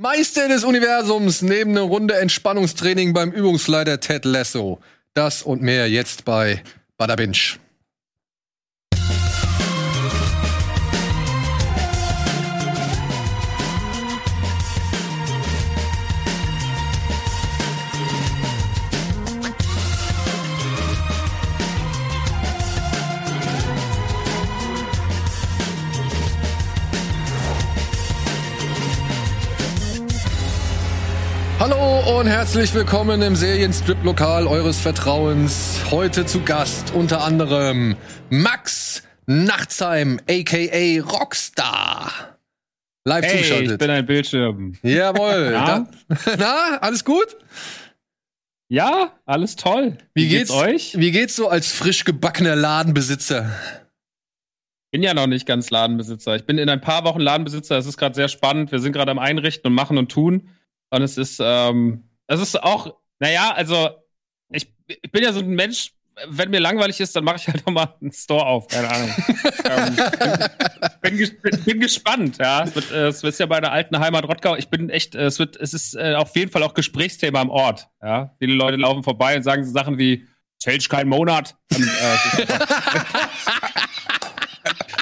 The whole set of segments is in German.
Meister des Universums neben eine Runde Entspannungstraining beim Übungsleiter Ted Lasso. Das und mehr jetzt bei Bada Hallo und herzlich willkommen im Serienstrip-Lokal eures Vertrauens. Heute zu Gast unter anderem Max Nachtsheim, aka Rockstar. Live hey, zuschaltet. ich bin ein Bildschirm. Jawohl. Na? Da, na, alles gut? Ja, alles toll. Wie, geht's, euch? Wie geht's so als frisch gebackener Ladenbesitzer? Bin ja noch nicht ganz Ladenbesitzer. Ich bin in ein paar Wochen Ladenbesitzer. Es ist gerade sehr spannend. Wir sind gerade am Einrichten und machen und tun. Und es ist, ähm, es ist auch, naja, also ich, ich bin ja so ein Mensch, wenn mir langweilig ist, dann mache ich halt nochmal einen Store auf, keine Ahnung. ähm, bin, bin, gespannt, ja. Es wird, äh, es wird ja bei der alten Heimat Rottgau. Ich bin echt, äh, es wird, es ist äh, auf jeden Fall auch Gesprächsthema am Ort. Ja. Viele Leute laufen vorbei und sagen so Sachen wie, Change kein Monat. Und, äh,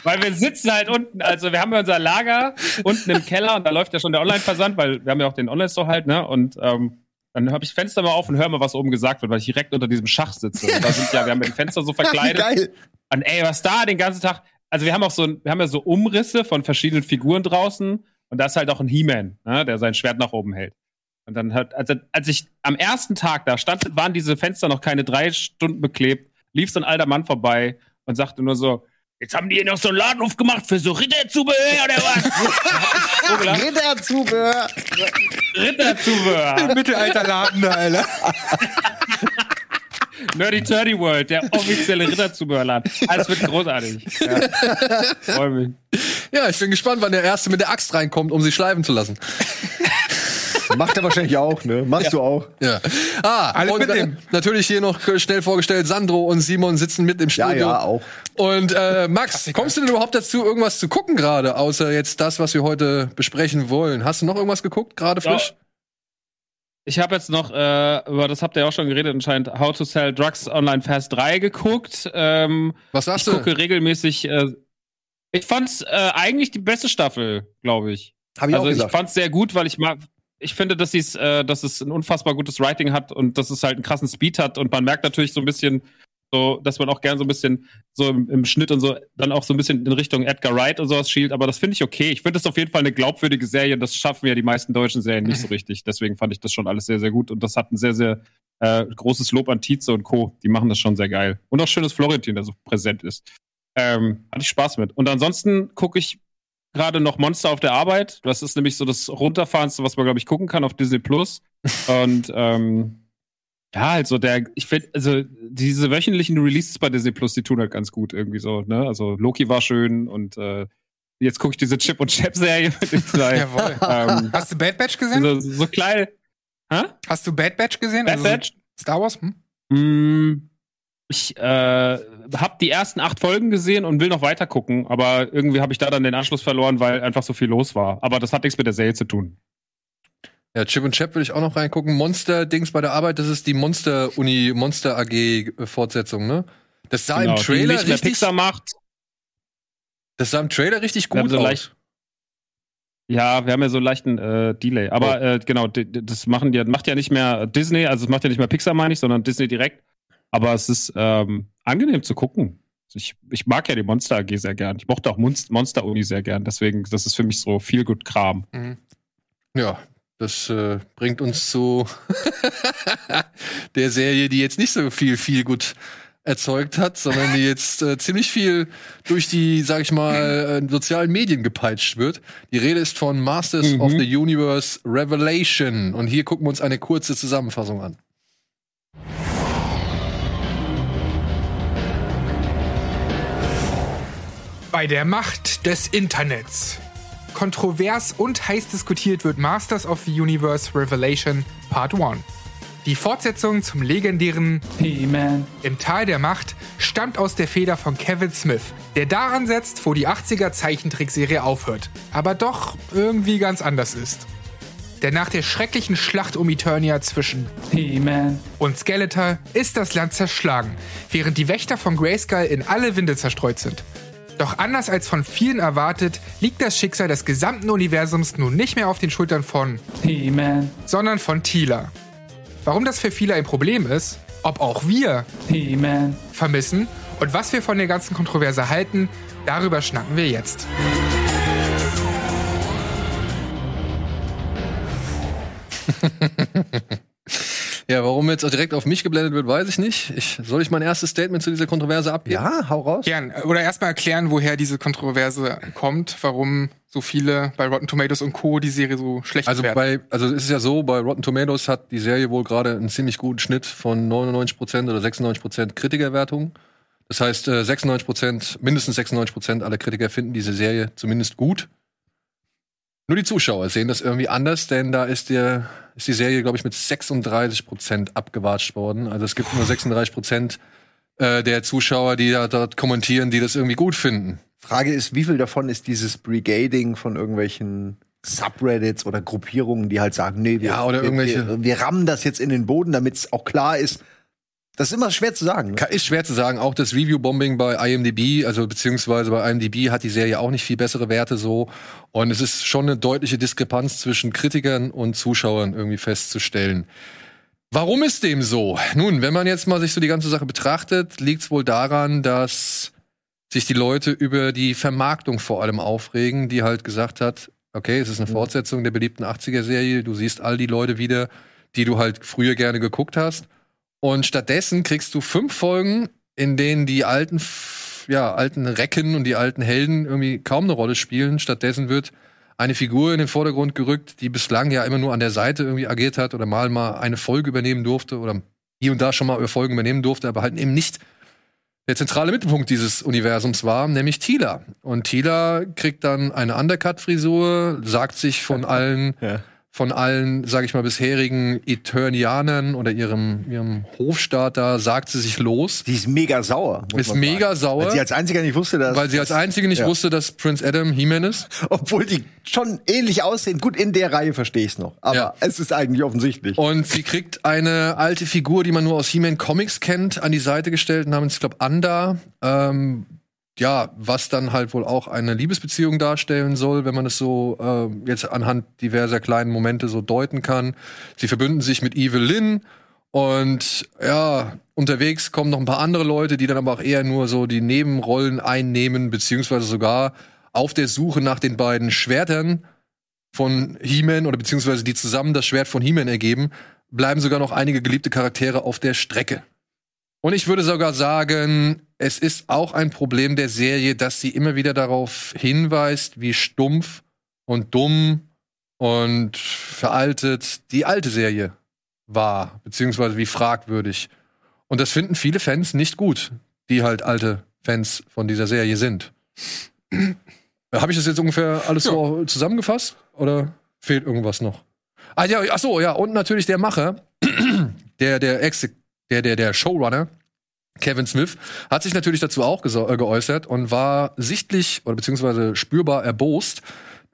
weil wir sitzen halt unten, also wir haben ja unser Lager unten im Keller und da läuft ja schon der Online-Versand, weil wir haben ja auch den Online-Store halt, ne? Und ähm, dann habe ich Fenster mal auf und höre mal, was oben gesagt wird, weil ich direkt unter diesem Schach sitze. Und da sind ja, wir haben ja die Fenster so verkleidet. Geil. Und ey, was da den ganzen Tag. Also wir haben auch so, wir haben ja so Umrisse von verschiedenen Figuren draußen und da ist halt auch ein He-Man, ne, der sein Schwert nach oben hält. Und dann hat, also als ich am ersten Tag da stand, waren diese Fenster noch keine drei Stunden beklebt, lief so ein alter Mann vorbei und sagte nur so, Jetzt haben die hier noch so einen Laden aufgemacht für so Ritterzubehör oder was? Ritterzubehör. Ritterzubehör. Mittelalterladen, Alter. Nerdy Turdy World, der offizielle Ritterzubehörladen. Alles wird großartig. Ja. Freu mich. Ja, ich bin gespannt, wann der Erste mit der Axt reinkommt, um sie schleifen zu lassen. Macht er wahrscheinlich auch, ne? Machst ja. du auch. Ja. Ah, Alle und mit dem. natürlich hier noch schnell vorgestellt, Sandro und Simon sitzen mit im Studio. Ja, ja, auch. Und äh, Max, kommst du denn überhaupt dazu, irgendwas zu gucken gerade, außer jetzt das, was wir heute besprechen wollen? Hast du noch irgendwas geguckt, gerade frisch? Ja. Ich habe jetzt noch, äh, über das habt ihr auch schon geredet, anscheinend How to Sell Drugs Online Fast 3 geguckt. Ähm, was sagst ich du? Ich gucke regelmäßig. Äh, ich fand's äh, eigentlich die beste Staffel, glaube ich. Hab ich also auch gesagt. ich fand's sehr gut, weil ich mag, ich finde, dass, äh, dass es ein unfassbar gutes Writing hat und dass es halt einen krassen Speed hat und man merkt natürlich so ein bisschen, so, dass man auch gern so ein bisschen so im, im, Schnitt und so dann auch so ein bisschen in Richtung Edgar Wright und sowas schielt, aber das finde ich okay. Ich finde das auf jeden Fall eine glaubwürdige Serie. Das schaffen ja die meisten deutschen Serien nicht so richtig. Deswegen fand ich das schon alles sehr, sehr gut und das hat ein sehr, sehr äh, großes Lob an Tietze und Co. Die machen das schon sehr geil. Und auch schönes Florentin, der so präsent ist. Ähm, hatte ich Spaß mit. Und ansonsten gucke ich gerade noch Monster auf der Arbeit. Das ist nämlich so das Runterfahrenste, was man, glaube ich, gucken kann auf Disney Plus. Und ähm, ja, also der, ich finde, also diese wöchentlichen Releases bei Disney Plus, die tun halt ganz gut irgendwie so, ne? Also Loki war schön und äh, jetzt gucke ich diese Chip und Chap-Serie mit den zwei. Jawohl. Ähm, Hast du Bad Batch gesehen? So, so klein. Hä? Hast du Bad Batch gesehen? Bad also Batch? Star Wars? Hm? Mm, ich äh, habe die ersten acht Folgen gesehen und will noch weiter gucken, aber irgendwie habe ich da dann den Anschluss verloren, weil einfach so viel los war. Aber das hat nichts mit der Serie zu tun. Ja, Chip und Chap will ich auch noch reingucken. Monster-Dings bei der Arbeit, das ist die Monster-Uni, Monster AG-Fortsetzung, ne? Das sah genau, im Trailer nicht richtig. Pixar macht. Das sah im Trailer richtig gut so aus. Leicht, ja, wir haben ja so einen leichten äh, Delay. Aber äh, genau, das machen die, macht ja nicht mehr Disney, also es macht ja nicht mehr Pixar, meine ich, sondern Disney direkt. Aber es ist ähm, angenehm zu gucken. Ich, ich mag ja die Monster AG sehr gern. Ich mochte auch Monster Uni sehr gern. Deswegen, das ist für mich so viel gut Kram. Mhm. Ja, das äh, bringt uns zu der Serie, die jetzt nicht so viel, viel gut erzeugt hat, sondern die jetzt äh, ziemlich viel durch die, sag ich mal, äh, sozialen Medien gepeitscht wird. Die Rede ist von Masters Mhm. of the Universe Revelation. Und hier gucken wir uns eine kurze Zusammenfassung an. Bei der Macht des Internets. Kontrovers und heiß diskutiert wird Masters of the Universe Revelation Part 1. Die Fortsetzung zum legendären He-Man. Im Tal der Macht stammt aus der Feder von Kevin Smith, der daran setzt, wo die 80er Zeichentrickserie aufhört, aber doch irgendwie ganz anders ist. Denn nach der schrecklichen Schlacht um Eternia zwischen He-Man. und Skeletor ist das Land zerschlagen, während die Wächter von Grayskull in alle Winde zerstreut sind. Doch anders als von vielen erwartet, liegt das Schicksal des gesamten Universums nun nicht mehr auf den Schultern von, He-Man. sondern von Tila. Warum das für viele ein Problem ist, ob auch wir He-Man. vermissen und was wir von der ganzen Kontroverse halten, darüber schnacken wir jetzt. Ja, warum jetzt auch direkt auf mich geblendet wird, weiß ich nicht. Ich, soll ich mein erstes Statement zu dieser Kontroverse abgeben? Ja, hau raus. Gern. Oder erstmal erklären, woher diese Kontroverse kommt, warum so viele bei Rotten Tomatoes und Co. die Serie so schlecht Also bewerten. bei, also es ist ja so, bei Rotten Tomatoes hat die Serie wohl gerade einen ziemlich guten Schnitt von 99% oder 96% Kritikerwertung. Das heißt, äh, 96%, mindestens 96% aller Kritiker finden diese Serie zumindest gut. Nur die Zuschauer sehen das irgendwie anders, denn da ist, der, ist die Serie, glaube ich, mit 36% abgewatscht worden. Also es gibt nur 36% äh, der Zuschauer, die da dort kommentieren, die das irgendwie gut finden. Frage ist, wie viel davon ist dieses Brigading von irgendwelchen Subreddits oder Gruppierungen, die halt sagen, nee, wir, Ja, oder irgendwelche- wir, wir rammen das jetzt in den Boden, damit es auch klar ist. Das ist immer schwer zu sagen. Ne? Ist schwer zu sagen. Auch das Review-Bombing bei IMDb, also beziehungsweise bei IMDb hat die Serie auch nicht viel bessere Werte so. Und es ist schon eine deutliche Diskrepanz zwischen Kritikern und Zuschauern irgendwie festzustellen. Warum ist dem so? Nun, wenn man jetzt mal sich so die ganze Sache betrachtet, liegt es wohl daran, dass sich die Leute über die Vermarktung vor allem aufregen, die halt gesagt hat, okay, es ist eine Fortsetzung der beliebten 80er-Serie, du siehst all die Leute wieder, die du halt früher gerne geguckt hast. Und stattdessen kriegst du fünf Folgen, in denen die alten, ja, alten Recken und die alten Helden irgendwie kaum eine Rolle spielen. Stattdessen wird eine Figur in den Vordergrund gerückt, die bislang ja immer nur an der Seite irgendwie agiert hat oder mal mal eine Folge übernehmen durfte oder hier und da schon mal Folgen übernehmen durfte, aber halt eben nicht der zentrale Mittelpunkt dieses Universums war, nämlich Tila. Und Tila kriegt dann eine Undercut-Frisur, sagt sich von allen Ja. Von allen, sage ich mal, bisherigen Eternianern oder ihrem, ihrem Hofstaat da sagt sie sich los. Die ist mega sauer. Ist mega sagen. sauer. Weil sie als einziger nicht wusste, dass. Weil sie als einzige nicht Ja. wusste, dass Prince Adam He-Man ist. Obwohl die schon ähnlich aussehen. Gut, in der Reihe verstehe ich es noch. Aber Ja. es ist eigentlich offensichtlich. Und sie kriegt eine alte Figur, die man nur aus He-Man Comics kennt, an die Seite gestellt, namens, ich glaube, Anda. Ähm, ja, was dann halt wohl auch eine Liebesbeziehung darstellen soll, wenn man es so äh, jetzt anhand diverser kleinen Momente so deuten kann. Sie verbünden sich mit Evil Lynn und ja, unterwegs kommen noch ein paar andere Leute, die dann aber auch eher nur so die Nebenrollen einnehmen, beziehungsweise sogar auf der Suche nach den beiden Schwertern von He-Man oder beziehungsweise die zusammen das Schwert von He-Man ergeben, bleiben sogar noch einige geliebte Charaktere auf der Strecke. Und ich würde sogar sagen, es ist auch ein Problem der Serie, dass sie immer wieder darauf hinweist, wie stumpf und dumm und veraltet die alte Serie war, beziehungsweise wie fragwürdig. Und das finden viele Fans nicht gut, die halt alte Fans von dieser Serie sind. Habe ich das jetzt ungefähr alles so zusammengefasst? Oder fehlt irgendwas noch? Ah ja, ach so, ja, und natürlich der Macher, der, der Ex, der, der, der Showrunner, Kevin Smith, hat sich natürlich dazu auch äh, geäußert und war sichtlich oder beziehungsweise spürbar erbost,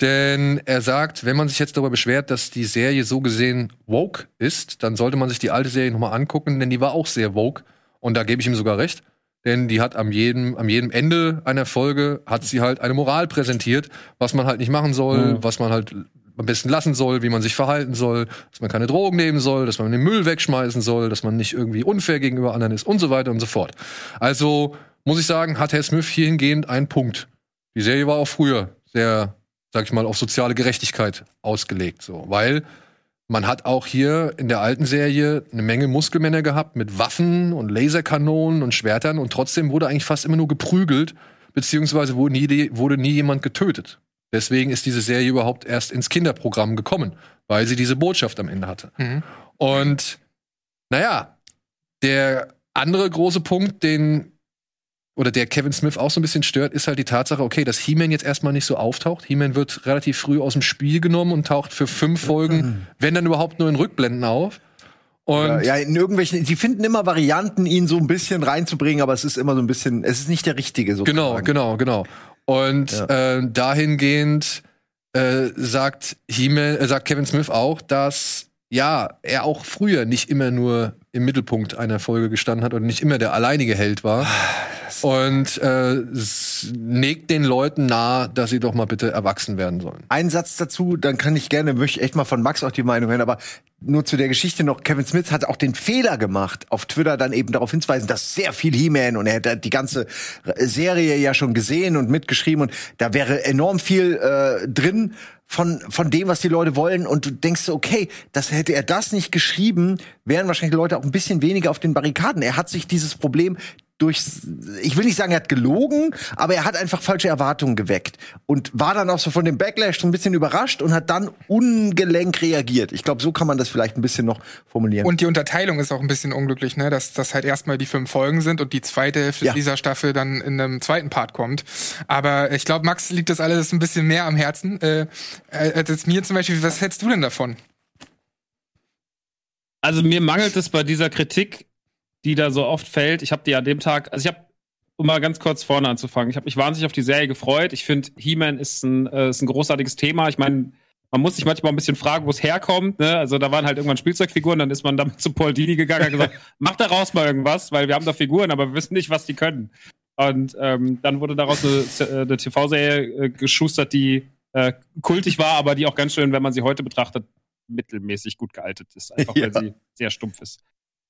denn er sagt, wenn man sich jetzt darüber beschwert, dass die Serie so gesehen woke ist, dann sollte man sich die alte Serie nochmal angucken, denn die war auch sehr woke und da gebe ich ihm sogar recht. Denn die hat am jedem, am jedem Ende einer Folge hat sie halt eine Moral präsentiert, was man halt nicht machen soll, was man halt am besten lassen soll, wie man sich verhalten soll, dass man keine Drogen nehmen soll, dass man den Müll wegschmeißen soll, dass man nicht irgendwie unfair gegenüber anderen ist und so weiter und so fort. Also muss ich sagen, hat Herr Smith hier hingehend einen Punkt. Die Serie war auch früher sehr, sag ich mal, auf soziale Gerechtigkeit ausgelegt, so, weil man hat auch hier in der alten Serie eine Menge Muskelmänner gehabt mit Waffen und Laserkanonen und Schwertern und trotzdem wurde eigentlich fast immer nur geprügelt, beziehungsweise wurde nie, wurde nie jemand getötet. Deswegen ist diese Serie überhaupt erst ins Kinderprogramm gekommen, weil sie diese Botschaft am Ende hatte. Mhm. Und naja, der andere große Punkt, den oder der Kevin Smith auch so ein bisschen stört, ist halt die Tatsache, okay, dass He-Man jetzt erstmal nicht so auftaucht. He-Man wird relativ früh aus dem Spiel genommen und taucht für fünf Folgen, wenn dann überhaupt nur in Rückblenden auf. Und ja, in irgendwelchen, sie finden immer Varianten, ihn so ein bisschen reinzubringen, aber es ist immer so ein bisschen, es ist nicht der richtige. So Genau, genau, genau. Und Ja. äh, dahingehend äh, sagt, He-Man, äh, sagt Kevin Smith auch, dass ja, er auch früher nicht immer nur im Mittelpunkt einer Folge gestanden hat und nicht immer der alleinige Held war. Und äh, legt den Leuten nahe, dass sie doch mal bitte erwachsen werden sollen. Ein Satz dazu, dann kann ich gerne, möchte ich echt mal von Max auch die Meinung hören, aber nur zu der Geschichte noch, Kevin Smith hat auch den Fehler gemacht, auf Twitter dann eben darauf hinzuweisen, dass sehr viel He-Man und er hat die ganze Serie ja schon gesehen und mitgeschrieben und da wäre enorm viel äh, drin von, von dem, was die Leute wollen und du denkst okay, das hätte er das nicht geschrieben, wären wahrscheinlich die Leute auch ein bisschen weniger auf den Barrikaden. Er hat sich dieses Problem durch, ich will nicht sagen, er hat gelogen, aber er hat einfach falsche Erwartungen geweckt und war dann auch so von dem Backlash so ein bisschen überrascht und hat dann ungelenk reagiert. Ich glaube, so kann man das vielleicht ein bisschen noch formulieren. Und die Unterteilung ist auch ein bisschen unglücklich, ne? Dass das halt erstmal die fünf Folgen sind und die zweite Hälfte Ja. dieser Staffel dann in einem zweiten Part kommt. Aber ich glaube, Max liegt das alles ein bisschen mehr am Herzen. Äh, als jetzt mir zum Beispiel, was hältst du denn davon? Also mir mangelt es bei dieser Kritik, die da so oft fällt. Ich habe die an dem Tag, also ich habe, um mal ganz kurz vorne anzufangen, ich habe mich wahnsinnig auf die Serie gefreut. Ich finde, He-Man ist ein, äh, ist ein großartiges Thema. Ich meine, man muss sich manchmal ein bisschen fragen, wo es herkommt. Ne? Also da waren halt irgendwann Spielzeugfiguren, dann ist man damit zu Paul Dini gegangen und hat gesagt, mach daraus mal irgendwas, weil wir haben da Figuren, aber wir wissen nicht, was die können. Und ähm, dann wurde daraus eine, äh, eine TV-Serie äh, geschustert, die äh, kultig war, aber die auch ganz schön, wenn man sie heute betrachtet, mittelmäßig gut gealtet ist, einfach Ja. weil sie sehr stumpf ist.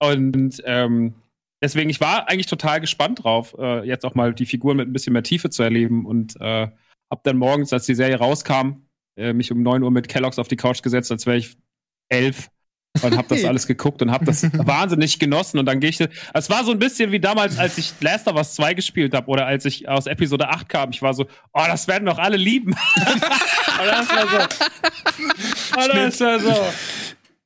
Und ähm, deswegen, ich war eigentlich total gespannt drauf, äh, jetzt auch mal die Figuren mit ein bisschen mehr Tiefe zu erleben. Und äh, hab dann morgens, als die Serie rauskam, äh, mich um 9 Uhr mit Kellogg's auf die Couch gesetzt, als wäre ich elf und hab das alles geguckt und hab das wahnsinnig genossen. Und dann gehe ich es war so ein bisschen wie damals als ich Last of Us 2 gespielt habe oder als ich aus Episode 8 kam. Ich war so oh das werden doch alle lieben. Und das war so. Und das war so.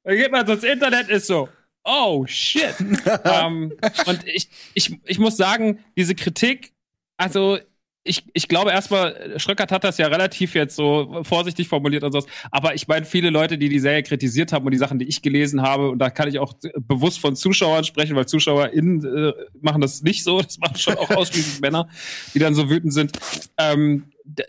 Dann geht man so ins Internet ist so oh shit ähm, und ich, ich, ich muss sagen diese Kritik also ich, ich glaube erstmal, Schröckert hat das ja relativ jetzt so vorsichtig formuliert und sowas. Aber ich meine, viele Leute, die die Serie kritisiert haben und die Sachen, die ich gelesen habe, und da kann ich auch bewusst von Zuschauern sprechen, weil ZuschauerInnen äh, machen das nicht so. Das machen schon auch ausschließlich Männer, die dann so wütend sind. Ähm,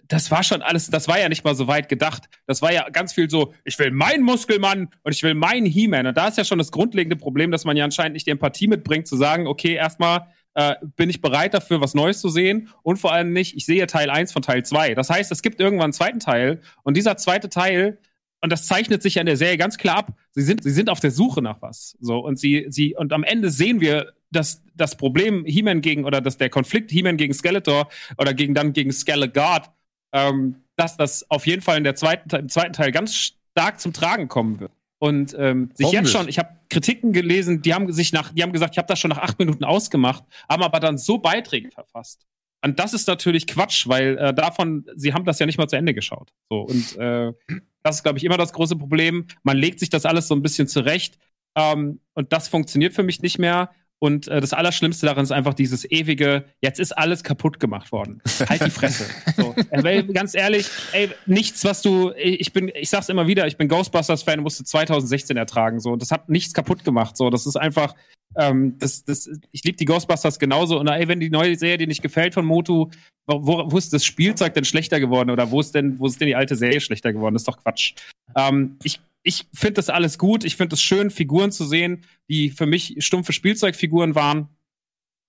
das war schon alles, das war ja nicht mal so weit gedacht. Das war ja ganz viel so, ich will meinen Muskelmann und ich will meinen He-Man. Und da ist ja schon das grundlegende Problem, dass man ja anscheinend nicht die Empathie mitbringt, zu sagen, okay, erstmal äh, bin ich bereit dafür, was Neues zu sehen und vor allem nicht, ich sehe Teil 1 von Teil 2. Das heißt, es gibt irgendwann einen zweiten Teil und dieser zweite Teil, und das zeichnet sich ja in der Serie ganz klar ab, sie sind, sie sind auf der Suche nach was. So, und sie, sie, und am Ende sehen wir, dass das Problem He-Man gegen, oder dass der Konflikt He-Man gegen Skeletor oder gegen dann gegen Skelegard, ähm, dass das auf jeden Fall in der zweiten, im zweiten Teil ganz stark zum Tragen kommen wird. Und ähm, sich jetzt schon, ich habe Kritiken gelesen, die haben sich nach, die haben gesagt, ich habe das schon nach acht Minuten ausgemacht, haben aber dann so Beiträge verfasst. Und das ist natürlich Quatsch, weil äh, davon, sie haben das ja nicht mal zu Ende geschaut. So und äh, das ist, glaube ich, immer das große Problem. Man legt sich das alles so ein bisschen zurecht ähm, und das funktioniert für mich nicht mehr. Und äh, das Allerschlimmste daran ist einfach dieses ewige, jetzt ist alles kaputt gemacht worden. Halt die Fresse. so. Äh, weil, ganz ehrlich, ey, nichts, was du, ich bin, ich sag's immer wieder, ich bin Ghostbusters-Fan, musste 2016 ertragen. So, das hat nichts kaputt gemacht. So, das ist einfach, ähm, das, das, ich liebe die Ghostbusters genauso. Und ey, wenn die neue Serie dir nicht gefällt von Motu, wo, wo, wo ist das Spielzeug denn schlechter geworden? Oder wo ist denn, wo ist denn die alte Serie schlechter geworden? Das ist doch Quatsch. Ähm, ich ich finde das alles gut. Ich finde es schön, Figuren zu sehen, die für mich stumpfe Spielzeugfiguren waren,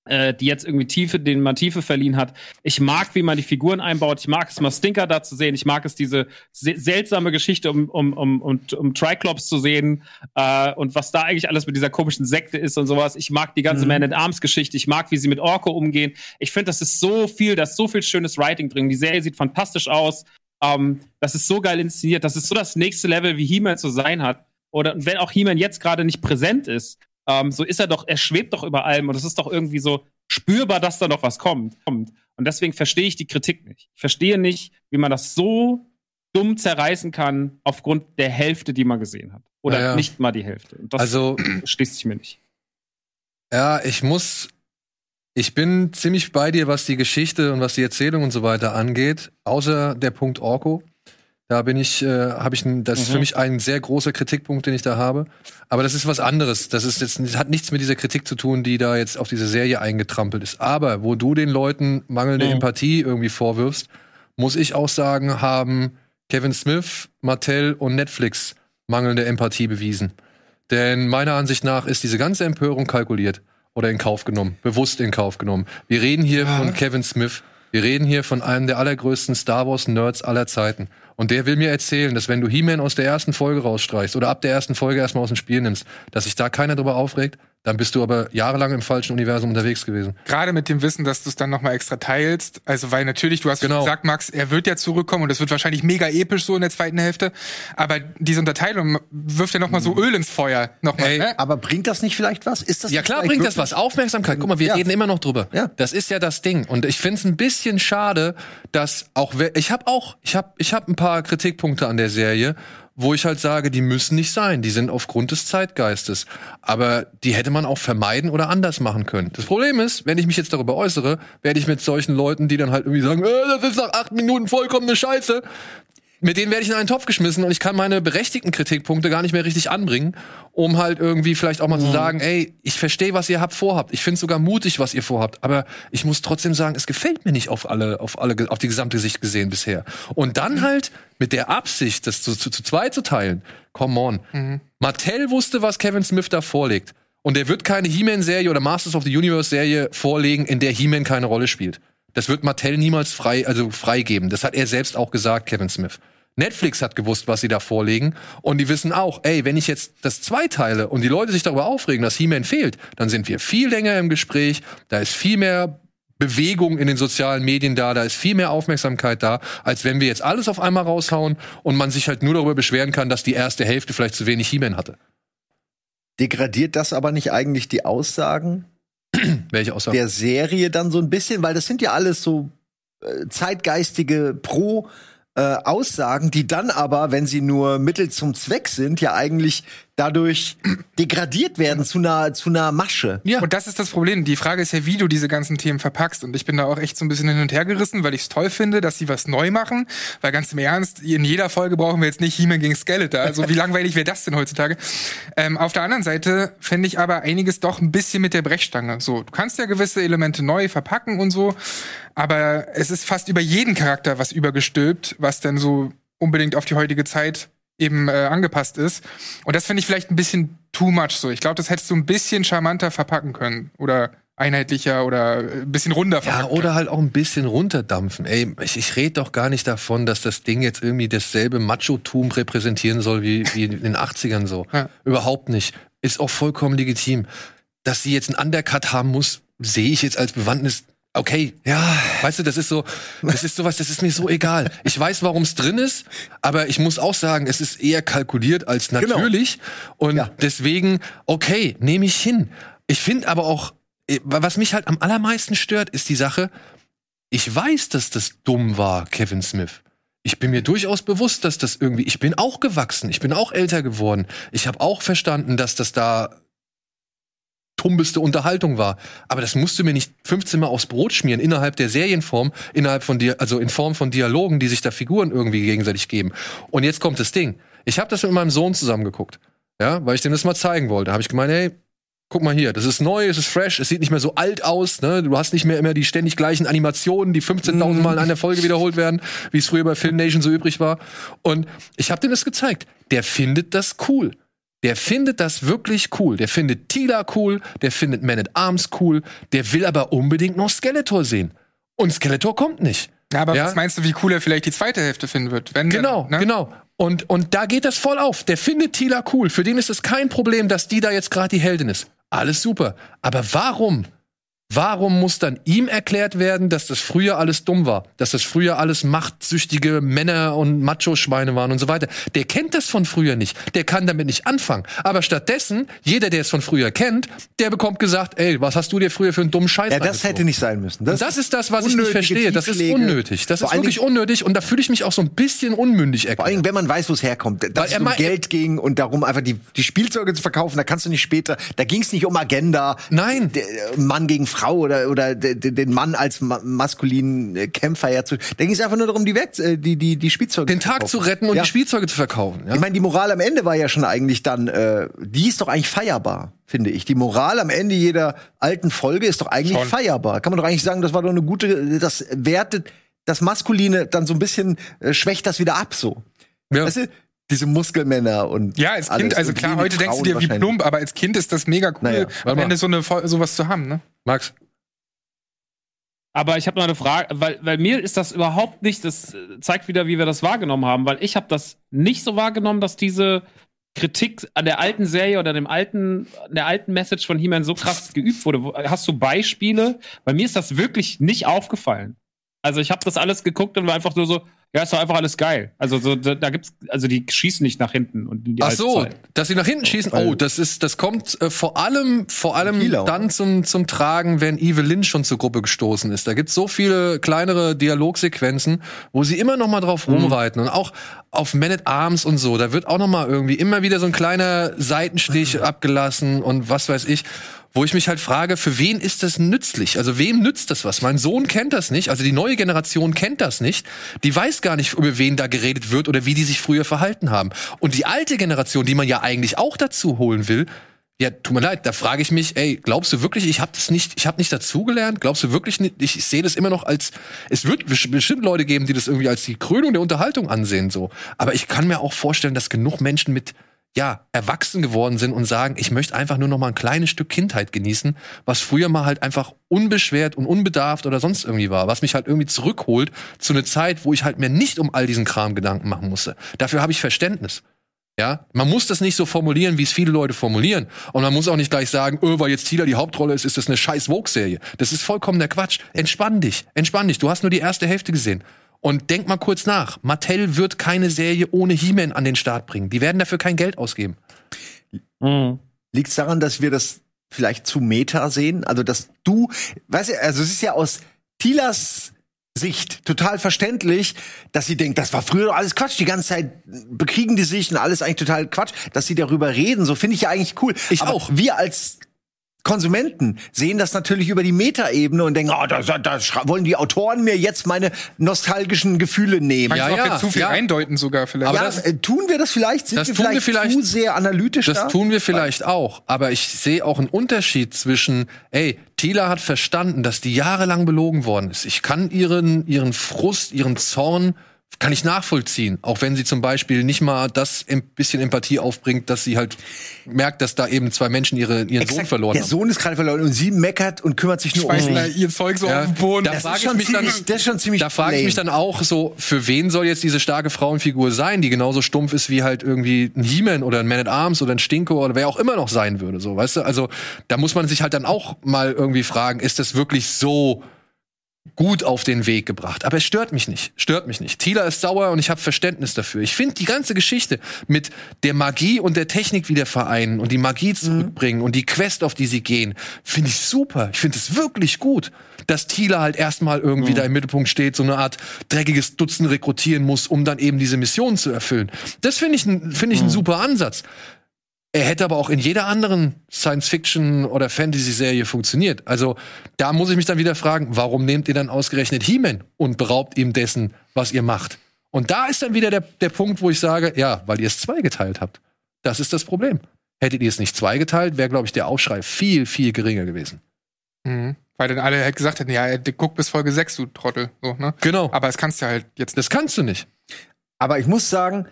äh, die jetzt irgendwie Tiefe, denen man Tiefe verliehen hat. Ich mag, wie man die Figuren einbaut. Ich mag es mal Stinker da zu sehen. Ich mag es, diese se seltsame Geschichte um, um, um, um, um Triclops zu sehen äh, und was da eigentlich alles mit dieser komischen Sekte ist und sowas. Ich mag die ganze Mhm. Man-at-Arms-Geschichte. Ich mag, wie sie mit Orko umgehen. Ich finde, das ist so viel, da ist so viel schönes Writing drin. Die Serie sieht fantastisch aus. Ähm, das ist so geil inszeniert. Das ist so das nächste Level, wie He-Man zu sein hat. Oder und wenn auch He-Man jetzt gerade nicht präsent ist, ähm, so ist er doch, er schwebt doch über allem und es ist doch irgendwie so spürbar, dass da noch was kommt. kommt. Und deswegen verstehe ich die Kritik nicht. Ich verstehe nicht, wie man das so dumm zerreißen kann aufgrund der Hälfte, die man gesehen hat. Oder Naja. nicht mal die Hälfte. Und das Also, schließt sich mir nicht. ja, ich muss. Ich bin ziemlich bei dir, was die Geschichte und was die Erzählung und so weiter angeht. Außer der Punkt Orko. Da bin ich, äh, habe ich, ein, das ist Mhm. für mich ein sehr großer Kritikpunkt, den ich da habe. Aber das ist was anderes. Das ist jetzt, das hat nichts mit dieser Kritik zu tun, die da jetzt auf diese Serie eingetrampelt ist. Aber wo du den Leuten mangelnde Mhm. Empathie irgendwie vorwirfst, muss ich auch sagen, haben Kevin Smith, Mattel und Netflix mangelnde Empathie bewiesen. Denn meiner Ansicht nach ist diese ganze Empörung kalkuliert oder in Kauf genommen, bewusst in Kauf genommen. Wir reden hier von Kevin Smith. Wir reden hier von einem der allergrößten Star Wars Nerds aller Zeiten. Und der will mir erzählen, dass wenn du He-Man aus der ersten Folge rausstreichst oder ab der ersten Folge erstmal aus dem Spiel nimmst, dass sich da keiner drüber aufregt, dann bist du aber jahrelang im falschen Universum unterwegs gewesen. Gerade mit dem Wissen, dass du es dann nochmal extra teilst. Also, weil natürlich, du hast Genau. gesagt, Max, er wird ja zurückkommen und es wird wahrscheinlich mega episch so in der zweiten Hälfte. Aber diese Unterteilung wirft ja nochmal so Öl ins Feuer. Nochmal, Ey, ne? Aber bringt das nicht vielleicht was? Ist das Ja klar bringt das was. Aufmerksamkeit. Guck mal, wir Ja. reden immer noch drüber. Ja. Das ist ja das Ding. Und ich finde es ein bisschen schade, dass auch wer- ich habe auch ich habe ich habe ein paar Kritikpunkte an der Serie, wo ich halt sage, die müssen nicht sein. Die sind aufgrund des Zeitgeistes. Aber die hätte man auch vermeiden oder anders machen können. Das Problem ist, wenn ich mich jetzt darüber äußere, werde ich mit solchen Leuten, die dann halt irgendwie sagen, äh, das ist nach acht Minuten vollkommene Scheiße, mit denen werde ich in einen Topf geschmissen und ich kann meine berechtigten Kritikpunkte gar nicht mehr richtig anbringen, um halt irgendwie vielleicht auch mal zu sagen, ey, ich verstehe, was ihr habt vorhabt. Ich finde sogar mutig, was ihr vorhabt, aber ich muss trotzdem sagen, es gefällt mir nicht auf alle, auf alle, auf die gesamte Sicht gesehen bisher. Und dann halt mit der Absicht, das zu, zu, zu zweit zu teilen. Come on. Mattel wusste, was Kevin Smith da vorlegt. Und er wird keine He-Man-Serie oder Masters of the Universe-Serie vorlegen, in der He-Man keine Rolle spielt. Das wird Mattel niemals frei, also freigeben. Das hat er selbst auch gesagt, Kevin Smith. Netflix hat gewusst, was sie da vorlegen. Und die wissen auch, ey, wenn ich jetzt das zweiteile und die Leute sich darüber aufregen, dass He-Man fehlt, dann sind wir viel länger im Gespräch. Da ist viel mehr Bewegung in den sozialen Medien da, da ist viel mehr Aufmerksamkeit da, als wenn wir jetzt alles auf einmal raushauen und man sich halt nur darüber beschweren kann, dass die erste Hälfte vielleicht zu wenig He-Man hatte. Degradiert das aber nicht eigentlich die Aussagen Welche Aussage? der Serie dann so ein bisschen? Weil das sind ja alles so äh, zeitgeistige Pro- äh, Aussagen, die dann aber, wenn sie nur Mittel zum Zweck sind, ja eigentlich dadurch degradiert werden zu einer, zu einer Masche. Ja. Und das ist das Problem. Die Frage ist ja, wie du diese ganzen Themen verpackst. Und ich bin da auch echt so ein bisschen hin und her gerissen, weil ich es toll finde, dass sie was neu machen. Weil ganz im Ernst, in jeder Folge brauchen wir jetzt nicht He-Man gegen Skeletor. Also wie langweilig wäre das denn heutzutage? Ähm, auf der anderen Seite fände ich aber einiges doch ein bisschen mit der Brechstange. So, du kannst ja gewisse Elemente neu verpacken und so, aber es ist fast über jeden Charakter was übergestülpt, was dann so unbedingt auf die heutige Zeit eben äh, angepasst ist. Und das finde ich vielleicht ein bisschen too much so. Ich glaube, das hättest du ein bisschen charmanter verpacken können. Oder einheitlicher oder äh, ein bisschen runder Ja, oder halt auch ein bisschen runterdampfen. Ey, ich, ich rede doch gar nicht davon, dass das Ding jetzt irgendwie dasselbe Macho-Tum repräsentieren soll wie, wie in den 80ern so. Ja. Überhaupt nicht. Ist auch vollkommen legitim. Dass sie jetzt einen Undercut haben muss, sehe ich jetzt als Bewandtnis. Okay, ja, weißt du, das ist so, das ist sowas, das ist mir so egal. Ich weiß, warum es drin ist, aber ich muss auch sagen, es ist eher kalkuliert als natürlich. Und Ja. deswegen, okay, nehme ich hin. Ich finde aber auch, eh, was mich halt am allermeisten stört, ist die Sache, ich weiß, dass das dumm war, Kevin Smith. Ich bin mir durchaus bewusst, dass das irgendwie, ich bin auch gewachsen, ich bin auch älter geworden. Ich habe auch verstanden, dass das da tumbeste Unterhaltung war. Aber das musst du mir nicht 15 Mal aufs Brot schmieren innerhalb der Serienform, innerhalb von dir, also in Form von Dialogen, die sich da Figuren irgendwie gegenseitig geben. Und jetzt kommt das Ding. Ich habe das mit meinem Sohn zusammengeguckt, ja, weil ich dem das mal zeigen wollte. Habe ich gemeint, hey, guck mal hier, das ist neu, es ist fresh, es sieht nicht mehr so alt aus, ne? Du hast nicht mehr immer die ständig gleichen Animationen, die 15.000 Mal in einer Folge wiederholt werden, wie es früher bei Film Nation so übrig war. Und ich habe dem das gezeigt. Der findet das cool. Der findet das wirklich cool. Der findet Tila cool, der findet Man at Arms cool, der will aber unbedingt noch Skeletor sehen. Und Skeletor kommt nicht. Ja, aber Ja. was meinst du, wie cool er vielleicht die zweite Hälfte finden wird? Wenn Genau, ne? genau. Und, und da geht das voll auf. Der findet Tila cool. Für den ist es kein Problem, dass die da jetzt gerade die Heldin ist. Alles super. Aber warum? Warum muss dann ihm erklärt werden, dass das früher alles dumm war? Dass das früher alles machtsüchtige Männer und Macho-Schweine waren und so weiter? Der kennt das von früher nicht. Der kann damit nicht anfangen. Aber stattdessen, jeder, der es von früher kennt, der bekommt gesagt, ey, was hast du dir früher für einen dummen Scheiß Ja, das hätte nicht sein müssen. Und das ist das, was ich nicht verstehe. Das ist unnötig. Das Vor ist wirklich unnötig und da fühle ich mich auch so ein bisschen unmündig Vor erklärt. allem, wenn man weiß, wo es herkommt, dass Weil es um Geld ging und darum einfach die, die Spielzeuge zu verkaufen, da kannst du nicht später, da ging es nicht um Agenda. Nein. Äh, Mann gegen Frau oder, oder de- de- den Mann als ma maskulinen äh, Kämpfer herzu. Da ging es einfach nur darum, die, Werk äh, die, die, die Spielzeuge Den Tag zu retten und ja. die Spielzeuge zu verkaufen. Ja? Ich meine, die Moral am Ende war ja schon eigentlich dann, äh, die ist doch eigentlich feierbar, finde ich. Die Moral am Ende jeder alten Folge ist doch eigentlich Schon. feierbar. Kann man doch eigentlich sagen, das war doch eine gute, das wertet das Maskuline dann so ein bisschen äh, schwächt das wieder ab so. Ja. Weißt du, diese Muskelmänner und Ja, als Kind, also klar, heute denkst du dir wie plump, aber als Kind ist das mega cool, Naja, am. Ende so eine sowas zu haben, ne? Max, Aber ich habe noch eine Frage, weil, weil mir ist das überhaupt nicht, das zeigt wieder, wie wir das wahrgenommen haben, weil ich habe das nicht so wahrgenommen, dass diese Kritik an der alten Serie oder dem alten, der alten Message von He-Man so krass geübt wurde. Hast du Beispiele? Bei mir ist das wirklich nicht aufgefallen. Also ich habe das alles geguckt und war einfach nur so, ja, ist doch einfach alles geil. Also so, da, da gibt's, also die schießen nicht nach hinten und in die Ach so, Zeit. dass sie nach hinten schießen. Oh, das ist, das kommt äh, vor allem, vor allem oder? dann zum zum Tragen, wenn Evelyn schon zur Gruppe gestoßen ist. Da gibt's so viele kleinere Dialogsequenzen, wo sie immer noch mal drauf Mhm. rumreiten und auch auf Man at Arms und so. Da wird auch noch mal irgendwie immer wieder so ein kleiner Seitenstich abgelassen und was weiß ich. Wo ich mich halt frage, für wen ist das nützlich? Also wem nützt das was? Mein Sohn kennt das nicht, also die neue Generation kennt das nicht. Die weiß gar nicht, über wen da geredet wird oder wie die sich früher verhalten haben. Und die alte Generation, die man ja eigentlich auch dazu holen will, ja, tut mir leid, da frage ich mich, ey, glaubst du wirklich, ich habe das nicht, ich habe nicht dazugelernt? Glaubst du wirklich nicht, ich, ich sehe das immer noch als, es wird bestimmt Leute geben, die das irgendwie als die Krönung der Unterhaltung ansehen, so. Aber ich kann mir auch vorstellen, dass genug Menschen mit, ja, erwachsen geworden sind und sagen, ich möchte einfach nur noch mal ein kleines Stück Kindheit genießen, was früher mal halt einfach unbeschwert und unbedarft oder sonst irgendwie war, was mich halt irgendwie zurückholt zu einer Zeit, wo ich halt mir nicht um all diesen Kram Gedanken machen musste. Dafür habe ich Verständnis. Ja, man muss das nicht so formulieren, wie es viele Leute formulieren. Und man muss auch nicht gleich sagen, öh, weil jetzt Tila die Hauptrolle ist, ist das eine scheiß Vogue-Serie. Das ist vollkommen der Quatsch. Entspann dich, entspann dich. Du hast nur die erste Hälfte gesehen. Und denk mal kurz nach. Mattel wird keine Serie ohne He-Man an den Start bringen. Die werden dafür kein Geld ausgeben. Mhm. Liegt es daran, dass wir das vielleicht zu Meta sehen? Also, dass du, weißt du, also es ist ja aus Tilas Sicht total verständlich, dass sie denkt, das war früher doch alles Quatsch. Die ganze Zeit bekriegen die sich und alles eigentlich total Quatsch. Dass sie darüber reden, so finde ich ja eigentlich cool. Ich Aber auch. Wir als Konsumenten sehen das natürlich über die Metaebene und denken, oh, da, da, da wollen die Autoren mir jetzt meine nostalgischen Gefühle nehmen. Ja, ja, wir zu viel ja. eindeuten sogar vielleicht? Aber ja, das- äh, tun wir das vielleicht? Sind das wir, tun wir vielleicht vielleicht- zu sehr analytisch Das da? tun wir vielleicht auch. Aber ich sehe auch einen Unterschied zwischen, ey, Tila hat verstanden, dass die jahrelang belogen worden ist. Ich kann ihren, ihren Frust, ihren Zorn, kann ich nachvollziehen. Auch wenn sie zum Beispiel nicht mal das ein bisschen Empathie aufbringt, dass sie halt merkt, dass da eben zwei Menschen ihre, ihren Sohn Exakt. verloren Der haben. Sohn ist gerade verloren und sie meckert und kümmert sich nur um Schmeißen da sich. ihr Zeug so Ja, auf den Boden. da Das frage ist ich schon mich dann, ziemlich- das ist schon ziemlich da frage ich mich dann auch so, für wen soll jetzt diese starke Frauenfigur sein, die genauso stumpf ist wie halt irgendwie ein He-Man oder ein Man at Arms oder ein Stinko oder wer auch immer noch sein würde, so, weißt du? Also, da muss man sich halt dann auch mal irgendwie fragen, ist das wirklich so gut auf den Weg gebracht. Aber es stört mich nicht. Stört mich nicht. Tila ist sauer und ich habe Verständnis dafür. Ich finde die ganze Geschichte mit der Magie und der Technik wieder vereinen und die Magie zurückbringen und die Quest, auf die sie gehen, finde ich super. Ich finde es wirklich gut, dass Tila halt erstmal irgendwie da im Mittelpunkt steht, so eine Art dreckiges Dutzend rekrutieren muss, um dann eben diese Mission zu erfüllen. Das finde ich, ein- finde ich einen super Ansatz. Er hätte aber auch in jeder anderen Science-Fiction- oder Fantasy-Serie funktioniert. Also da muss ich mich dann wieder fragen, warum nehmt ihr dann ausgerechnet He-Man und beraubt ihm dessen, was ihr macht? Und da ist dann wieder der, der Punkt, wo ich sage, ja, weil ihr es zweigeteilt habt. Das ist das Problem. Hättet ihr es nicht zweigeteilt, wäre, glaube ich, der Aufschrei viel, viel geringer gewesen. Mhm. Weil dann alle halt gesagt hätten, ja, ey, guck bis Folge 6, du Trottel. So, ne? Genau. Aber das kannst du halt jetzt nicht. Das kannst du nicht. Aber ich muss sagen,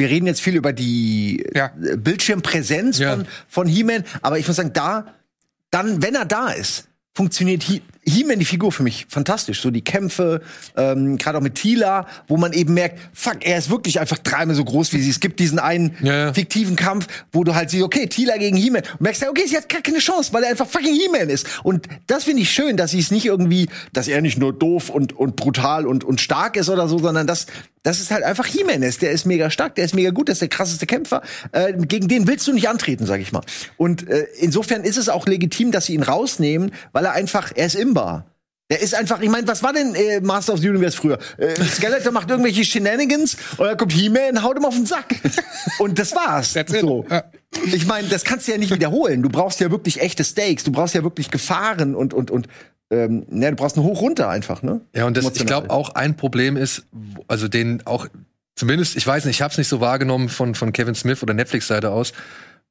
wir reden jetzt viel über die Ja. äh, Bildschirmpräsenz Ja. von, von He-Man, aber ich muss sagen, da, dann, wenn er da ist, funktioniert He- He-Man die Figur für mich fantastisch. So die Kämpfe, ähm, gerade auch mit Tila, wo man eben merkt, fuck, er ist wirklich einfach dreimal so groß wie sie. Es gibt diesen einen Ja, ja. fiktiven Kampf, wo du halt siehst, okay, Tila gegen He-Man. Und merkst, ja, okay, sie hat gar keine Chance, weil er einfach fucking He-Man ist. Und das finde ich schön, dass sie es nicht irgendwie, dass er nicht nur doof und, und brutal und, und stark ist oder so, sondern dass, dass es halt einfach He-Man ist. Der ist mega stark, der ist mega gut, der ist der krasseste Kämpfer. Äh, gegen den willst du nicht antreten, sag ich mal. Und äh, insofern ist es auch legitim, dass sie ihn rausnehmen, weil er einfach, er ist imbar. Der ist einfach, ich meine, was war denn äh, Master of the Universe früher? Äh, Skeletor macht irgendwelche Shenanigans und dann kommt He-Man und haut ihm auf den Sack. Und das war's. So. Ich meine, das kannst du ja nicht wiederholen. Du brauchst ja wirklich echte Stakes. Du brauchst ja wirklich Gefahren und und und ähm, ne, du brauchst ein Hoch runter einfach, ne? Ja, und das, ich glaube auch ein Problem ist, also den auch, zumindest, ich weiß nicht, ich habe es nicht so wahrgenommen von, von Kevin Smith oder Netflix-Seite aus,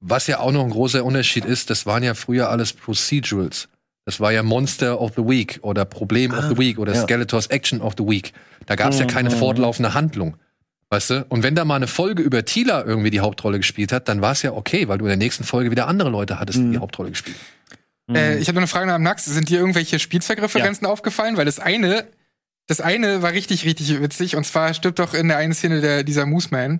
was ja auch noch ein großer Unterschied ist, das waren ja früher alles Procedurals. Das war ja Monster of the Week oder Problem of the Week oder ja. Skeletors Action of the Week. Da gab es ja keine fortlaufende Handlung. Weißt du? Und wenn da mal eine Folge über Tila irgendwie die Hauptrolle gespielt hat, dann war es ja okay, weil du in der nächsten Folge wieder andere Leute hattest, die die Hauptrolle gespielt haben. Äh, ich habe noch eine Frage nach dem Nax. Sind dir irgendwelche Spielzeugreferenzen aufgefallen? Weil das eine, das eine war richtig, richtig witzig. Und zwar stirbt doch in der einen Szene der, dieser Mooseman.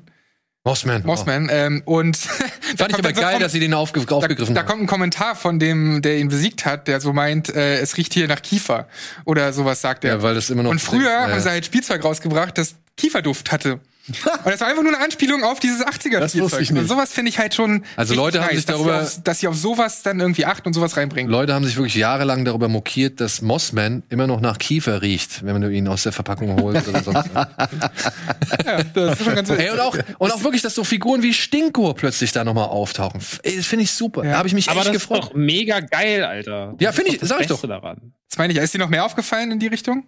Mossman. Mossman. Ähm, und da Oh. Fand ich aber geil, kommt- dass sie den aufge da, aufgegriffen da haben. kommt ein Kommentar von dem, der ihn besiegt hat, der so meint, äh, es riecht hier nach Kiefer. Oder sowas sagt er. Ja, weil das immer noch. und früher äh, haben sie halt Spielzeug rausgebracht, das Kieferduft hatte. Und das war einfach nur eine Anspielung auf dieses 80er Das wusste ich Spielzeug. Und nicht. sowas finde ich halt schon. Also Leute haben sich dass darüber- sie auf, dass sie auf sowas dann irgendwie achten und sowas reinbringen. Leute haben sich wirklich jahrelang darüber mokiert, dass Mossman immer noch nach Kiefer riecht, wenn du ihn aus der Verpackung holst oder sonst. was. Ja, das ist schon ganz Ey, und auch, und auch wirklich, dass so Figuren wie Stinko plötzlich da nochmal auftauchen. Ey, das finde ich super. Da habe ich mich Aber echt das ist gefreut. doch mega geil, Alter. Ja, Das finde ist ich- sag ich doch. Daran. Das meine ich. Ist dir noch mehr aufgefallen in die Richtung?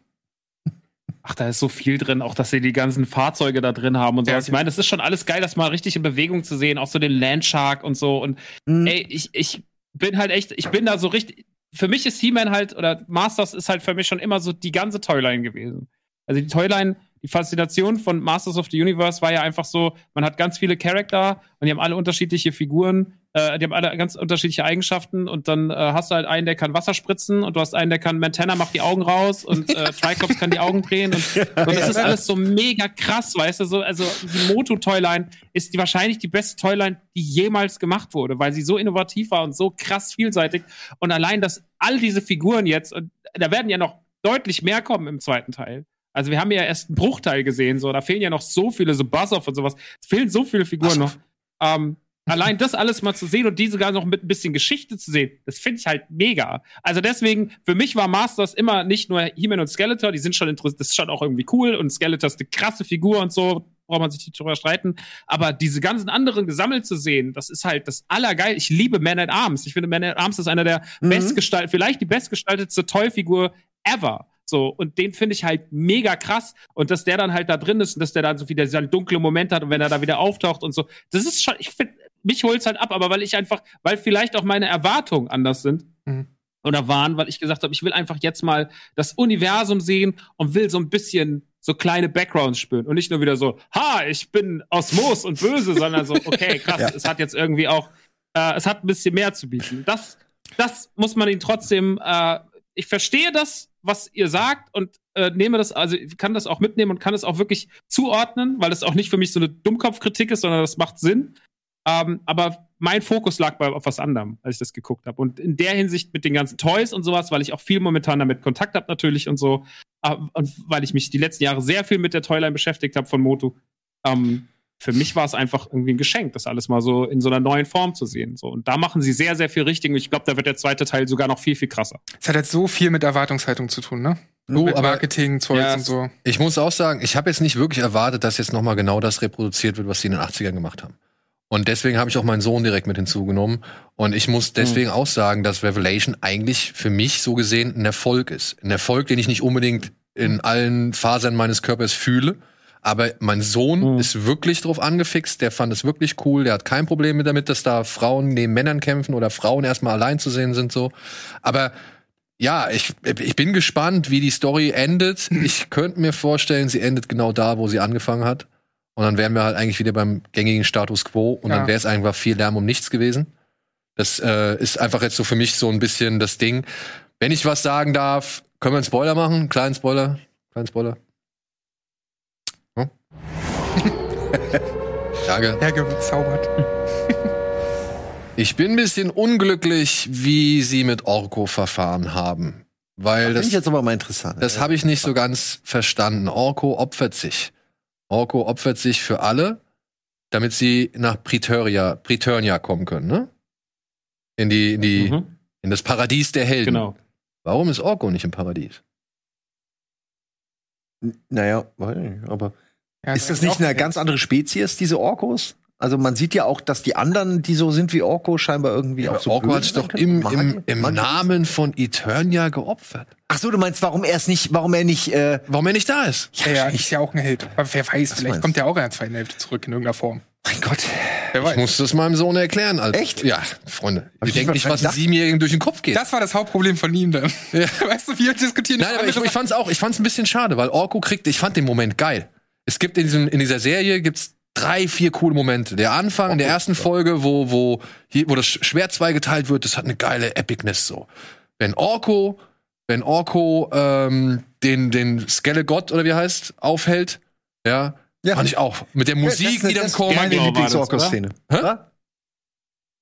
Ach, da ist so viel drin, auch dass sie die ganzen Fahrzeuge da drin haben und so. Ja, was. Ich meine, das ist schon alles geil, das mal richtig in Bewegung zu sehen, auch so den Landshark und so. Und Mhm. ey, ich, ich bin halt echt, ich bin da so richtig. Für mich ist He-Man halt, oder Masters ist halt für mich schon immer so die ganze Toyline gewesen. Also die Toyline, die Faszination von Masters of the Universe war ja einfach so, man hat ganz viele Charakter und die haben alle unterschiedliche Figuren, äh, die haben alle ganz unterschiedliche Eigenschaften und dann äh, hast du halt einen, der kann Wasser spritzen und du hast einen, der kann Montana macht die Augen raus und äh, Triclops kann die Augen drehen und, und das ist alles so mega krass, weißt du, so, also die Moto-Toyline ist die, wahrscheinlich die beste Toyline, die jemals gemacht wurde, weil sie so innovativ war und so krass vielseitig und allein, dass all diese Figuren jetzt, und da werden ja noch deutlich mehr kommen im zweiten Teil. Also wir haben ja erst einen Bruchteil gesehen, so da fehlen ja noch so viele, so Buzz-Off und sowas. Es fehlen so viele Figuren noch. Ähm, allein das alles mal zu sehen und die sogar noch mit ein bisschen Geschichte zu sehen, das finde ich halt mega. Also deswegen, für mich war Masters immer nicht nur He-Man und Skeletor, die sind schon interessant, das ist schon auch irgendwie cool und Skeletor ist eine krasse Figur und so, braucht man sich nicht drüber streiten. Aber diese ganzen anderen gesammelt zu sehen, das ist halt das Allergeil. Ich liebe Man at Arms. Ich finde, Man at Arms ist einer der bestgestaltet, vielleicht die bestgestaltetste Toy-Figur ever. So, und den finde ich halt mega krass. Und dass der dann halt da drin ist und dass der dann so wieder dieser dunkle Moment hat und wenn er da wieder auftaucht und so. Das ist schon, ich finde, mich holt's halt ab, aber weil ich einfach, weil vielleicht auch meine Erwartungen anders sind. Mhm. Oder waren, weil ich gesagt habe, ich will einfach jetzt mal das Universum sehen und will so ein bisschen so kleine Backgrounds spüren und nicht nur wieder so, ha, ich bin aus Moos und böse, sondern so, okay, krass, es hat jetzt irgendwie auch, äh, es hat ein bisschen mehr zu bieten. Das, das muss man ihn trotzdem, äh, ich verstehe das, was ihr sagt und äh, nehme das, also kann das auch mitnehmen und kann es auch wirklich zuordnen, weil das auch nicht für mich so eine Dummkopfkritik ist, sondern das macht Sinn. Ähm, aber mein Fokus lag bei auf was anderem, als ich das geguckt habe. Und in der Hinsicht mit den ganzen Toys und sowas, weil ich auch viel momentan damit Kontakt habe natürlich und so, äh, und weil ich mich die letzten Jahre sehr viel mit der Toyline beschäftigt habe von Motu. Ähm, für mich war es einfach irgendwie ein Geschenk, das alles mal so in so einer neuen Form zu sehen. So. Und da machen sie sehr, sehr viel richtig. Und ich glaube, da wird der zweite Teil sogar noch viel, viel krasser. Es hat halt so viel mit Erwartungshaltung zu tun, ne? Du, mit aber Marketing, Zeugs Ja, und so. ich muss auch sagen, ich habe jetzt nicht wirklich erwartet, dass jetzt nochmal genau das reproduziert wird, was sie in den 80ern gemacht haben. Und deswegen habe ich auch meinen Sohn direkt mit hinzugenommen. Und ich muss deswegen auch sagen, dass Revelation eigentlich für mich so gesehen ein Erfolg ist. Ein Erfolg, den ich nicht unbedingt in allen Fasern meines Körpers fühle. Aber mein Sohn Mhm. ist wirklich drauf angefixt, der fand es wirklich cool, der hat kein Problem mit damit, dass da Frauen neben Männern kämpfen oder Frauen erstmal allein zu sehen sind so. Aber ja, ich, ich bin gespannt, wie die Story endet. Ich könnte mir vorstellen, sie endet genau da, wo sie angefangen hat. Und dann wären wir halt eigentlich wieder beim gängigen Status quo und Ja. dann wäre es einfach viel Lärm um nichts gewesen. Das äh, ist einfach jetzt so für mich so ein bisschen das Ding. Wenn ich was sagen darf, können wir einen Spoiler machen? Einen kleinen Spoiler? Kleinen Spoiler? Danke. Hergezaubert. Ich bin ein bisschen unglücklich, wie sie mit Orko verfahren haben. Weil Finde das, ich jetzt aber mal interessant. das habe ich nicht so ganz verstanden. Orko opfert sich. Orko opfert sich für alle, damit sie nach Preteria, Preturnia kommen können, ne? In die, in die, Mhm. in das Paradies der Helden. Genau. Warum ist Orko nicht im Paradies? naja, weiß nicht, aber Ja, ist das nicht eine ganz andere Spezies, diese Orkos? Also man sieht ja auch, dass die anderen, die so sind wie Orko, scheinbar irgendwie auch so Orko hat sich doch im, im, im Namen von Eternia geopfert. Ach so, du meinst, warum er es nicht, warum er nicht, äh, Warum er nicht da ist? Ja, ja, ist ja auch ein Held. Aber wer weiß, vielleicht meinst kommt er auch in der zweiten Hälfte zurück in irgendeiner Form. Mein Gott. Wer Ich weiß. muss das meinem Sohn erklären. Also, Echt? Ja, Freunde. Hab Ich ich denke nicht was einem Siebenjährigen durch den Kopf geht. Das war das Hauptproblem von ihm dann. Ja. Weißt du, wir diskutieren Nein, aber ich, ich fand's auch, ich fand's ein bisschen schade, weil Orko kriegt, ich fand den Moment geil. Es gibt in, diesem, in dieser Serie gibt's drei, vier coole Momente. Der Anfang in der ersten Folge, wo, wo, hier, wo das Schwert zweigeteilt wird, das hat eine geile Epicness so. Wenn Orko, wenn Orko ähm, den, den Skelegott oder wie er heißt, aufhält, ja, Ja. fand ich auch. Mit der Musik, die dann kommt. Meine das, Lieblings-Orko-Szene.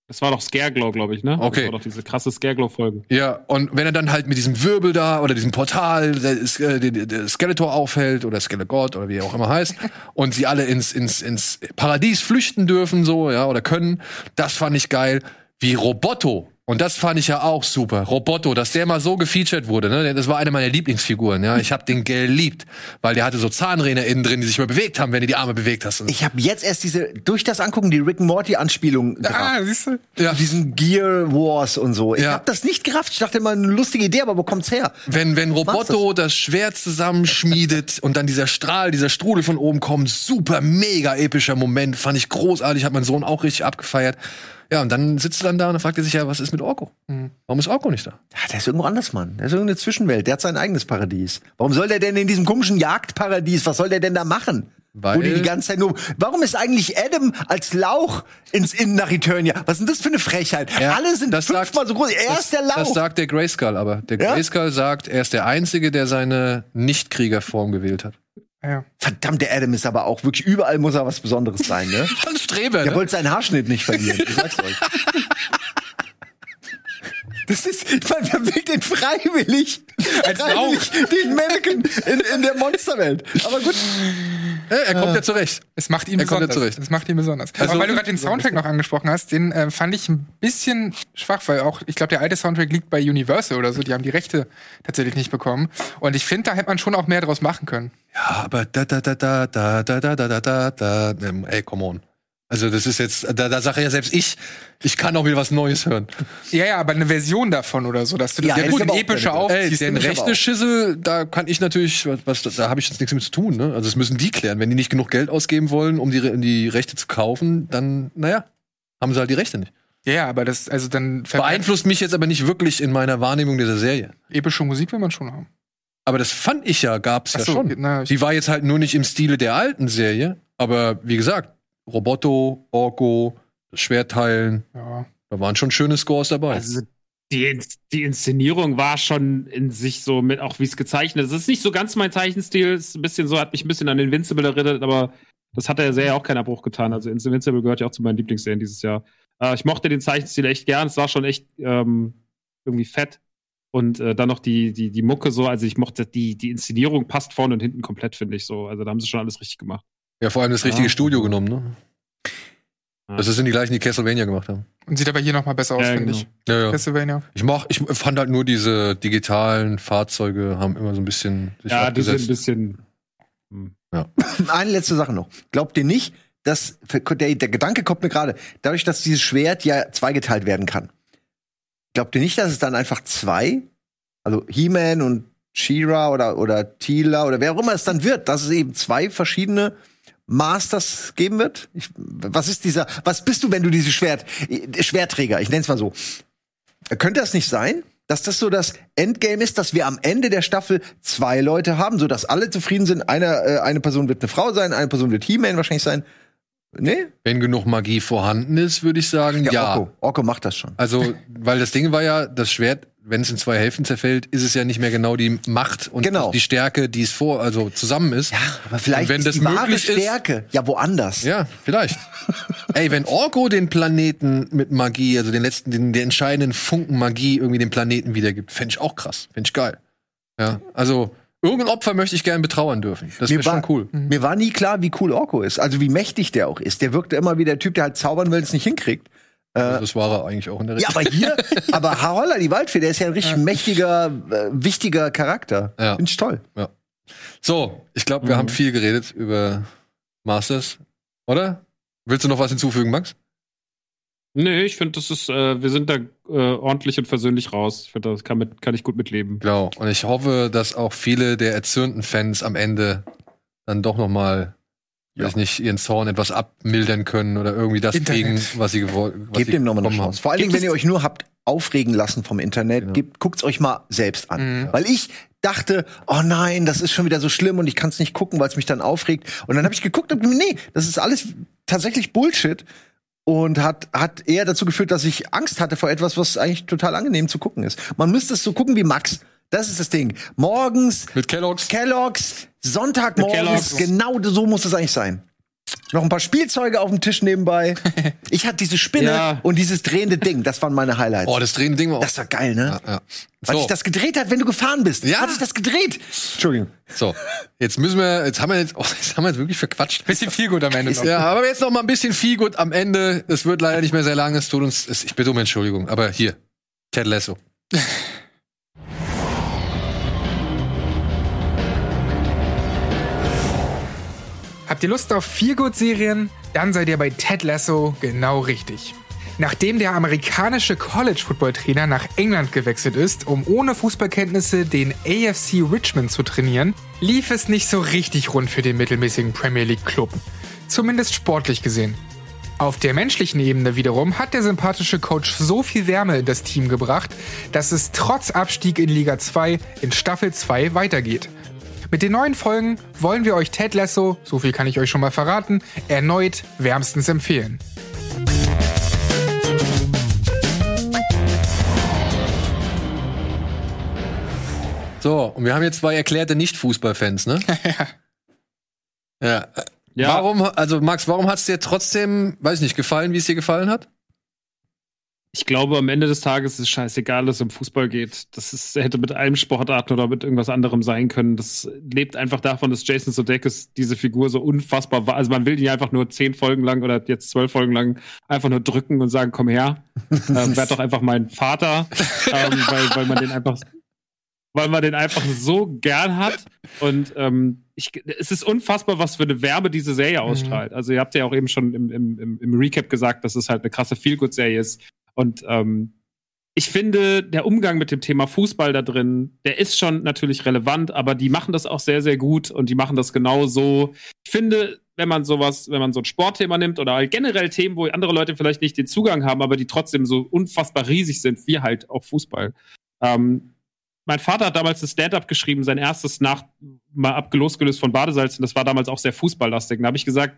Das war doch Scareglow, glaube ich, ne? Okay. Das war doch diese krasse Scareglow-Folge. Ja, und wenn er dann halt mit diesem Wirbel da oder diesem Portal der, äh, der, der Skeletor aufhält oder Skelegott oder wie er auch immer heißt und sie alle ins, ins, ins Paradies flüchten dürfen, so, ja, oder können, das fand ich geil. Wie Roboto. Und das fand ich ja auch super. Roboto, dass der mal so gefeatured wurde, ne? Das war eine meiner Lieblingsfiguren, ja. Ich habe den geliebt, weil der hatte so Zahnräder innen drin, die sich mal bewegt haben, wenn du die Arme bewegt hast. Ich habe jetzt erst diese, durch das Angucken, die Rick and Morty-Anspielung Ah, siehst du? Ja. Diesen Gear Wars und so. Ich Ja. habe das nicht gerafft. Ich dachte immer, eine lustige Idee, aber wo kommt's her? Wenn, wenn Roboto das Schwert zusammenschmiedet und dann dieser Strahl, dieser Strudel von oben kommt, super, mega epischer Moment, fand ich großartig, hat mein Sohn auch richtig abgefeiert. Ja, und dann sitzt er dann da und dann fragt er sich ja, was ist mit Orko? Warum ist Orko nicht da? Ja, der ist irgendwo anders, Mann. Der ist irgendeine Zwischenwelt. Der hat sein eigenes Paradies. Warum soll der denn in diesem komischen Jagdparadies, was soll der denn da machen? Weil- Wo die die ganze Zeit nur. Warum ist eigentlich Adam als Lauch ins Innen nach Eternia? Was ist denn das für eine Frechheit? Ja, Alle sind das fünfmal sagt- so groß. Er das, ist der Lauch. Das sagt der Grayskull aber. Der Ja? Grayskull sagt, er ist der Einzige, der seine Nicht-Kriegerform gewählt hat. Ja. Verdammt, der Adam ist aber auch wirklich überall muss er was Besonderes sein, ne? Ein Streber, Der ne? wollte seinen Haarschnitt nicht verlieren. Ich sag's euch. Das ist, man bewegt den freiwillig. Als freiwillig den Mannequin in, in der Monsterwelt. Aber gut. Er kommt ja zurecht. Es macht ihn Er kommt ja besonders. zurecht. Es macht ihn besonders. Also- Aber weil du gerade den Soundtrack noch angesprochen hast, den äh, fand ich ein bisschen schwach, weil auch, ich glaube, der alte Soundtrack liegt bei Universal oder so. Die haben die Rechte tatsächlich nicht bekommen. Und ich finde, da hätte man schon auch mehr draus machen können. Ja, aber da, da, da, da, da, da, da, da, da, da, da, ähm, ey, come on. Also das ist jetzt, da, da sage ja selbst ich, ich kann auch wieder was Neues hören. Ja, ja, aber eine Version davon oder so, dass du das Ja, ja, das gut ist aber auch epischer aufziehst. den rechte. Schissel, da kann ich natürlich, was, da habe ich jetzt nichts mit zu tun. Ne? Also das müssen die klären. Wenn die nicht genug Geld ausgeben wollen, um die, die Rechte zu kaufen, dann, naja, haben sie halt die Rechte nicht. Ja, ja, aber das, also dann Beeinflusst mich jetzt aber nicht wirklich in meiner Wahrnehmung dieser Serie. epische Musik will man schon haben. Aber das fand ich ja, gab's Ach ja so, schon. na, Die war jetzt halt nur nicht im Stile der alten Serie, aber wie gesagt, Roboto, Orko, das Schwertteilen, Ja. da waren schon schöne Scores dabei. Also die, die Inszenierung war schon in sich so mit, auch wie es gezeichnet ist. Es ist nicht so ganz mein Zeichenstil, es ist ein bisschen so, hat mich ein bisschen an Invincible erinnert, aber das hat der Serie auch keinen Abbruch getan. Also Invincible gehört ja auch zu meinen Lieblingsserien dieses Jahr. Äh, ich mochte den Zeichenstil echt gern, es war schon echt ähm, irgendwie fett. Und äh, dann noch die, die, die Mucke so, also ich mochte die, die Inszenierung passt vorne und hinten komplett, finde ich so. Also da haben sie schon alles richtig gemacht. Ja, vor allem das richtige Ah. Studio genommen, ne? Ja. Das sind die gleichen, die Castlevania gemacht haben. Und sieht aber hier noch mal besser aus, Ja, finde genau. ich. Ja, ja. Castlevania. Ich mach, ich fand halt nur diese digitalen Fahrzeuge haben immer so ein bisschen sich Ja, die sind ein abgesetzt. bisschen. hm. Eine letzte Sache noch. Glaubt ihr nicht, dass der, der Gedanke kommt mir gerade, dadurch, dass dieses Schwert ja zweigeteilt werden kann. Glaubt ihr nicht, dass es dann einfach zwei, also He-Man und She-Ra oder, oder Tila oder wer auch immer es dann wird, dass es eben zwei verschiedene Masters geben wird? Ich, was ist dieser, was bist du, wenn du dieses Schwert, Schwertträger, ich nenn's mal so. Könnte das nicht sein, dass das so das Endgame ist, dass wir am Ende der Staffel zwei Leute haben, so dass alle zufrieden sind? Eine, äh, eine Person wird eine Frau sein, eine Person wird He-Man wahrscheinlich sein. Nee? Wenn genug Magie vorhanden ist, würde ich sagen, ja. Orko. Orko macht das schon. Also, weil das Ding war ja, das Schwert, wenn es in zwei Hälften zerfällt, ist es ja nicht mehr genau die Macht und Genau. die Stärke, die es vor, also zusammen ist. Aber vielleicht Und wenn ist das die wahre möglich ist- Stärke ja woanders. Ja, vielleicht. Ey, wenn Orko den Planeten mit Magie, also den letzten, den, den entscheidenden Funken Magie irgendwie dem Planeten wiedergibt, fände ich auch krass. Fände ich geil. Ja, also irgendein Opfer möchte ich gerne betrauern dürfen. Das wäre schon cool. Mir war nie klar, wie cool Orko ist. Also wie mächtig der auch ist. Der wirkte immer wie der Typ, der halt zaubern will, es nicht hinkriegt. Also das war er eigentlich auch in der Ja, aber hier, aber Harolla, die Waldfee, der ist ja ein richtig mächtiger, äh, wichtiger Charakter. Ja. Finde ich toll. So, ich glaube, wir Mhm. haben viel geredet über Masters, oder? Willst du noch was hinzufügen, Max? Nee, ich finde, das ist, äh, wir sind da äh, ordentlich und versöhnlich raus. Ich finde, das kann, mit, kann ich gut mitleben. Genau. Und ich hoffe, dass auch viele der erzürnten Fans am Ende dann doch noch mal weiß nicht, ihren Zorn etwas abmildern können oder irgendwie das Internet. kriegen, was sie gewollt was Gebt dem nochmal eine Chance. Vor allen Dingen, wenn ihr euch nur habt aufregen lassen vom Internet, Genau. gebt, guckt's euch mal selbst an. Mhm. Weil ich dachte, oh nein, das ist schon wieder so schlimm und ich kann es nicht gucken, weil es mich dann aufregt. Und dann habe ich geguckt und nee, das ist alles tatsächlich Bullshit. Und hat, hat eher dazu geführt, dass ich Angst hatte vor etwas, was eigentlich total angenehm zu gucken ist. Man müsste es so gucken wie Max. Das ist das Ding. Morgens Mit Kellogg's. Kellogg's, Sonntagmorgens, genau so muss es eigentlich sein. Noch ein paar Spielzeuge auf dem Tisch nebenbei. Ich hatte diese Spinne Ja. und dieses drehende Ding. Das waren meine Highlights. Oh, das drehende Ding war auch. das war geil, ne? ja, ja. Weil So, sich das gedreht hat, wenn du gefahren bist. Ja. Hat sich das gedreht. Entschuldigung. so, jetzt müssen wir, jetzt haben wir jetzt, oh, jetzt haben wir jetzt wirklich verquatscht. Bisschen viel gut am Ende noch. Ja, aber jetzt noch mal ein bisschen viel gut am Ende. Es wird leider nicht mehr sehr lang. Es tut uns, es, ich bitte um Entschuldigung, aber hier, Ted Lasso. Habt ihr Lust auf Feelgood-Serien? Dann seid ihr bei Ted Lasso genau richtig. Nachdem der amerikanische College-Football-Trainer nach England gewechselt ist, um ohne Fußballkenntnisse den AFC Richmond zu trainieren, lief es nicht so richtig rund für den mittelmäßigen Premier League-Club. Zumindest sportlich gesehen. Auf der menschlichen Ebene wiederum hat der sympathische Coach so viel Wärme in das Team gebracht, dass es trotz Abstieg in Liga 2 in Staffel 2 weitergeht. Mit den neuen Folgen wollen wir euch Ted Lasso, so viel kann ich euch schon mal verraten, erneut wärmstens empfehlen. So, und wir haben jetzt zwei erklärte Nicht-Fußballfans, ne? ja. Ja. Warum, also Max, warum hat es dir trotzdem, weiß ich nicht, gefallen, wie es dir gefallen hat? Ich glaube, am Ende des Tages ist es scheißegal, dass es um Fußball geht. Das ist, hätte mit einem Sportarten oder mit irgendwas anderem sein können. Das lebt einfach davon, dass Jason Sudeikis diese Figur so unfassbar war. Also man will ihn einfach nur zehn Folgen lang oder jetzt zwölf Folgen lang einfach nur drücken und sagen, komm her, ähm, werd doch einfach mein Vater, ähm, weil, weil man den einfach, weil man den einfach so gern hat. Und ähm, ich, es ist unfassbar, was für eine Werbe diese Serie ausstrahlt. Also ihr habt ja auch eben schon im, im, im Recap gesagt, dass es halt eine krasse Feelgood-Serie ist. Und ähm, ich finde, der Umgang mit dem Thema Fußball da drin, der ist schon natürlich relevant, aber die machen das auch sehr, sehr gut und die machen das genau so. Ich finde, wenn man sowas, wenn man so ein Sportthema nimmt oder halt generell Themen, wo andere Leute vielleicht nicht den Zugang haben, aber die trotzdem so unfassbar riesig sind, wie halt auch Fußball. Ähm, mein Vater hat damals das Stand-up geschrieben, sein erstes nach, mal abgelosgelöst von Badesalz, und das war damals auch sehr fußballlastig. Da habe ich gesagt,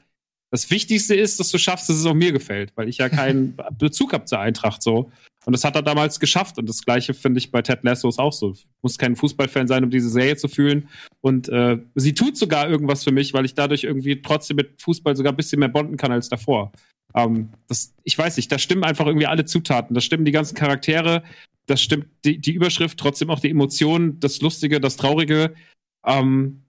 das Wichtigste ist, dass du schaffst, dass es auch mir gefällt, weil ich ja keinen Bezug habe zur Eintracht so. Und das hat er damals geschafft. Und das Gleiche finde ich bei Ted Lasso ist auch so. Ich muss kein Fußballfan sein, um diese Serie zu fühlen. Und äh, sie tut sogar irgendwas für mich, weil ich dadurch irgendwie trotzdem mit Fußball sogar ein bisschen mehr bonden kann als davor. Ähm, das, ich weiß nicht, da stimmen einfach irgendwie alle Zutaten. Da stimmen die ganzen Charaktere, das stimmt die, die Überschrift, trotzdem auch die Emotionen, das Lustige, das Traurige. Ähm,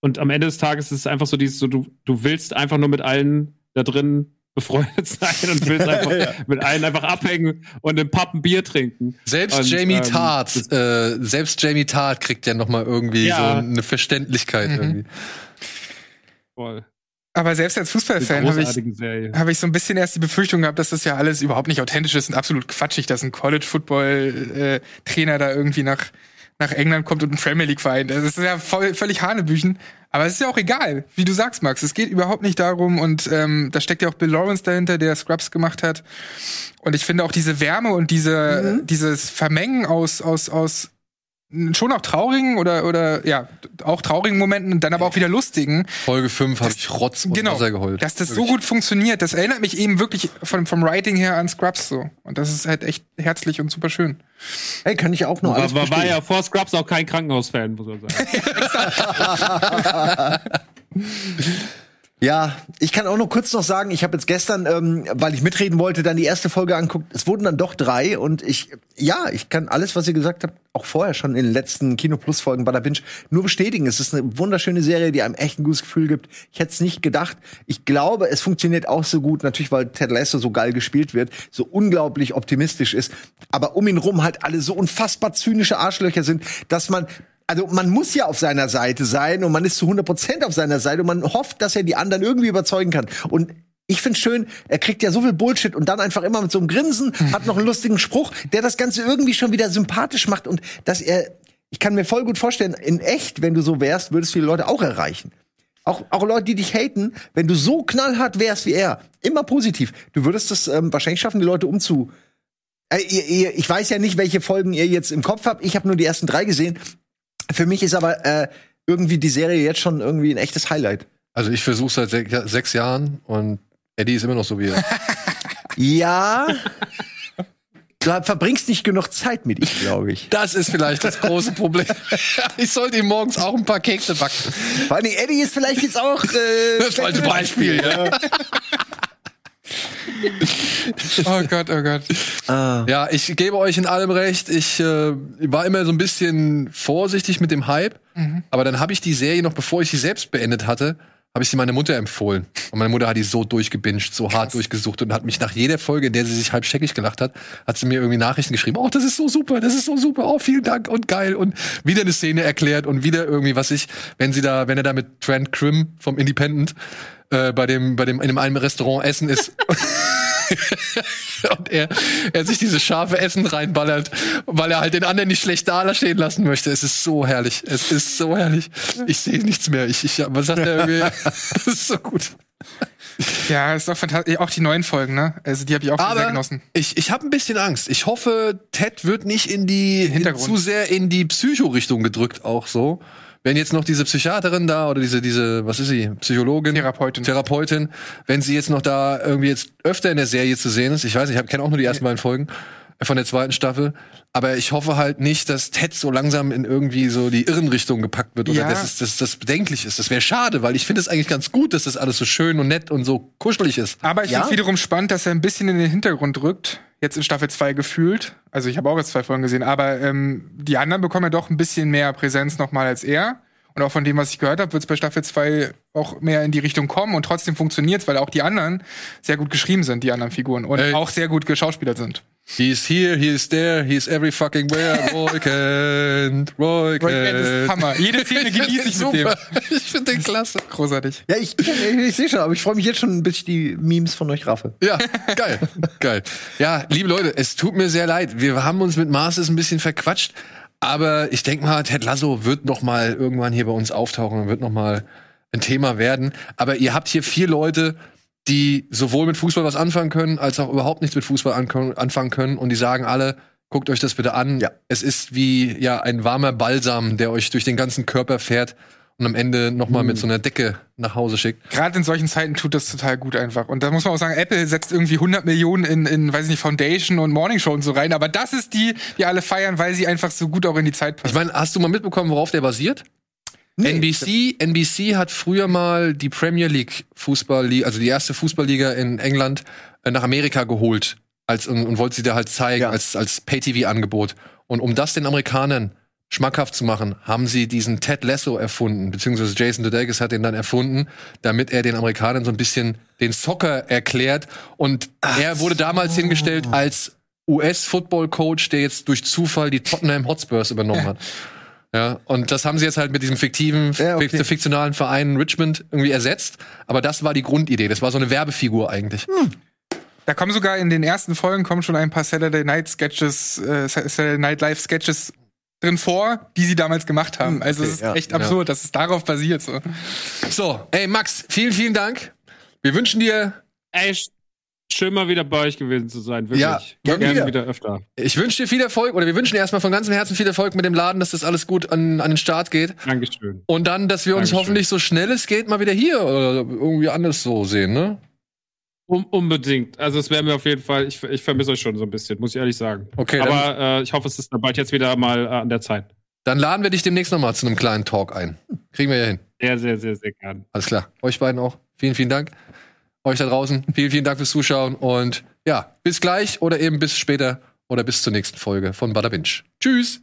und am Ende des Tages ist es einfach so dieses, so, du, du willst einfach nur mit allen da drin befreundet sein und willst einfach mit allen einfach abhängen und im Pub ein Bier trinken. Selbst Und, Jamie ähm, Tart, äh, selbst Jamie Tart kriegt ja noch mal irgendwie Ja. so eine Verständlichkeit Mhm. irgendwie. Voll. Aber selbst als Fußballfan habe ich, habe ich so ein bisschen erst die Befürchtung gehabt, dass das ja alles überhaupt nicht authentisch ist und absolut quatschig, dass ein College-Football-Trainer da irgendwie nach, nach England kommt und ein Premier League-Verein. Das ist ja voll, völlig Hanebüchen. Aber es ist ja auch egal, wie du sagst, Max. Es geht überhaupt nicht darum und ähm, da steckt ja auch Bill Lawrence dahinter, der Scrubs gemacht hat. Und ich finde auch diese Wärme und diese, dieses Vermengen aus, aus, aus schon auch traurigen oder, oder ja, auch traurigen Momenten und dann aber auch wieder lustigen. Folge 5 habe ich Rotz und Genau, Wasser geheult. dass das so Wirklich. gut funktioniert, das erinnert mich eben wirklich vom, vom Writing her an Scrubs so. Und das ist halt echt herzlich und super schön. Hey, kann ich auch nur alles War, war, ja vor Scrubs auch kein Krankenhausfan, muss man sagen. Ja, ich kann auch nur kurz noch sagen, ich habe jetzt gestern, ähm, weil ich mitreden wollte, dann die erste Folge anguckt. Es wurden dann doch drei und ich, ja, ich kann alles, was ihr gesagt habt, auch vorher schon in den letzten Kino Plus Folgen bei der Binge nur bestätigen. Es ist eine wunderschöne Serie, die einem echt ein gutes Gefühl gibt. Ich hätte es nicht gedacht. Ich glaube, es funktioniert auch so gut, natürlich, weil Ted Lasso so geil gespielt wird, so unglaublich optimistisch ist, aber um ihn rum halt alle so unfassbar zynische Arschlöcher sind, dass man also man muss ja auf seiner Seite sein und man ist zu 100% auf seiner Seite und man hofft, dass er die anderen irgendwie überzeugen kann. Und ich finde schön, er kriegt ja so viel Bullshit und dann einfach immer mit so einem Grinsen, hat noch einen lustigen Spruch, der das Ganze irgendwie schon wieder sympathisch macht und dass er, ich kann mir voll gut vorstellen, in echt, wenn du so wärst, würdest du die Leute auch erreichen. Auch, auch Leute, die dich haten, wenn du so knallhart wärst wie er, immer positiv. Du würdest es ähm, wahrscheinlich schaffen, die Leute umzu. Äh, ich weiß ja nicht, welche Folgen ihr jetzt im Kopf habt. Ich habe nur die ersten drei gesehen. Für mich ist aber äh, irgendwie die Serie jetzt schon irgendwie ein echtes Highlight. Also ich versuche seit sech, sechs Jahren und Eddie ist immer noch so wie er. Ja. Du verbringst nicht genug Zeit mit ihm, glaube ich. Das ist vielleicht das große Problem. ich sollte ihm morgens auch ein paar Kekse backen. Vor allem Eddie ist vielleicht jetzt auch äh, Das falsche Beispiel, ja. Oh Gott, oh Gott. Ah. Ja, ich gebe euch in allem recht. Ich äh, war immer so ein bisschen vorsichtig mit dem Hype, aber dann habe ich die Serie noch, bevor ich sie selbst beendet hatte, habe ich sie meiner Mutter empfohlen. Und meine Mutter hat die so durchgebinged, so hart durchgesucht und hat mich nach jeder Folge, in der sie sich halb scheckig gelacht hat, hat sie mir irgendwie Nachrichten geschrieben. Oh, das ist so super, das ist so super. Oh, vielen Dank und geil und wieder eine Szene erklärt und wieder irgendwie was ich, wenn sie da, wenn er da mit Trent Krim vom Independent äh, bei dem, bei dem in einem Restaurant essen ist. und er, er sich dieses scharfe Essen reinballert, weil er halt den anderen nicht schlecht da stehen lassen möchte. Es ist so herrlich. Es ist so herrlich. Ich sehe nichts mehr. Ich, ich, was sagt er irgendwie? Das ist so gut. Ja, ist doch fantastisch. Auch die neuen Folgen, ne? Also die habe ich auch sehr Aber genossen. ich, ich habe ein bisschen Angst. Ich hoffe, Ted wird nicht in die in, zu sehr in die Psycho-Richtung gedrückt, auch so. Wenn jetzt noch diese Psychiaterin da oder diese, diese, was ist sie, Psychologin? Therapeutin. Therapeutin, wenn sie jetzt noch da irgendwie jetzt öfter in der Serie zu sehen ist, ich weiß nicht, ich kenne auch nur die ersten beiden Folgen von der zweiten Staffel, aber ich hoffe halt nicht, dass Ted so langsam in irgendwie so die Irrenrichtung gepackt wird oder Ja. dass, es, dass das bedenklich ist. Das wäre schade, weil ich finde es eigentlich ganz gut, dass das alles so schön und nett und so kuschelig ist. Aber ich Ja. finde wiederum spannend, dass er ein bisschen in den Hintergrund rückt. Jetzt in Staffel 2 gefühlt. Also ich habe auch jetzt zwei Folgen gesehen, aber ähm, die anderen bekommen ja doch ein bisschen mehr Präsenz nochmal als er. Und auch von dem, was ich gehört habe, wird es bei Staffel 2 auch mehr in die Richtung kommen und trotzdem funktioniert weil auch die anderen sehr gut geschrieben sind, die anderen Figuren. Und Ey. auch sehr gut geschauspielert sind. He's here, he is there, he is every fucking where. Roy Kent, Roy Roy Kent ist Kent. Hammer. Jede Szene genieße ich mit dem. Ich finde den klasse. Großartig. Ja, ich, ich, ich sehe schon, aber ich freue mich jetzt schon, bis ich die Memes von euch raffe. Ja, geil, geil. Ja, liebe Leute, es tut mir sehr leid. Wir haben uns mit Masters ein bisschen verquatscht, aber ich denke mal, Ted Lasso wird noch mal irgendwann hier bei uns auftauchen und wird noch mal ein Thema werden. Aber ihr habt hier vier Leute, die sowohl mit Fußball was anfangen können, als auch überhaupt nichts mit Fußball anfangen können. Und die sagen alle, guckt euch das bitte an. Ja. Es ist wie ja ein warmer Balsam, der euch durch den ganzen Körper fährt und am Ende noch mal mit so einer Decke nach Hause schickt. Gerade in solchen Zeiten tut das total gut einfach. Und da muss man auch sagen, Apple setzt irgendwie 100 Millionen in, in weiß ich nicht, Foundation und Morning Show und so rein. Aber das ist die, die alle feiern, weil sie einfach so gut auch in die Zeit Ich passt. meine, hast du mal mitbekommen, worauf der basiert? NBC, NBC hat früher mal die Premier League Fußballliga, also die erste Fußballliga in England äh, nach Amerika geholt als und, und wollte sie da halt zeigen Ja. als als Pay-TV-Angebot. Und um das den Amerikanern schmackhaft zu machen, haben sie diesen Ted Lasso erfunden, beziehungsweise Jason Sudeikis hat den dann erfunden, damit er den Amerikanern so ein bisschen den Soccer erklärt. Und er wurde damals hingestellt als US-Football-Coach, der jetzt durch Zufall die Tottenham Hotspurs übernommen hat. Ja, und das haben sie jetzt halt mit diesem fiktiven, Ja, okay. fik- fiktionalen Verein Richmond irgendwie ersetzt. Aber das war die Grundidee. Das war so eine Werbefigur eigentlich. Da kommen sogar in den ersten Folgen kommen schon ein paar Saturday Night Sketches, äh, Saturday Night Live Sketches drin vor, die sie damals gemacht haben. Also es ist ja. echt absurd, dass es darauf basiert. So. So, ey Max, vielen, vielen Dank. Wir wünschen dir, Ey, sch- schön mal wieder bei euch gewesen zu sein. Wirklich. Ja, gerne gerne wieder. wieder öfter. ich wünsche dir viel Erfolg oder wir wünschen dir erstmal von ganzem Herzen viel Erfolg mit dem Laden, dass das alles gut an, an den Start geht. Dankeschön. Und dann, dass wir uns Dankeschön. hoffentlich so schnell es geht mal wieder hier oder irgendwie anders so sehen, ne? Um, unbedingt. Also es wäre mir auf jeden Fall, ich, ich vermisse euch schon so ein bisschen, muss ich ehrlich sagen. Okay, dann, Aber äh, ich hoffe, es ist bald jetzt wieder mal äh, an der Zeit. dann laden wir dich demnächst nochmal zu einem kleinen Talk ein. Kriegen wir ja hin. Sehr, sehr, sehr, sehr gern. Alles klar. Euch beiden auch. Vielen, vielen Dank. Euch da draußen. Vielen, vielen Dank fürs Zuschauen. Und ja, bis gleich oder eben bis später oder bis zur nächsten Folge von Bada Binge. Tschüss.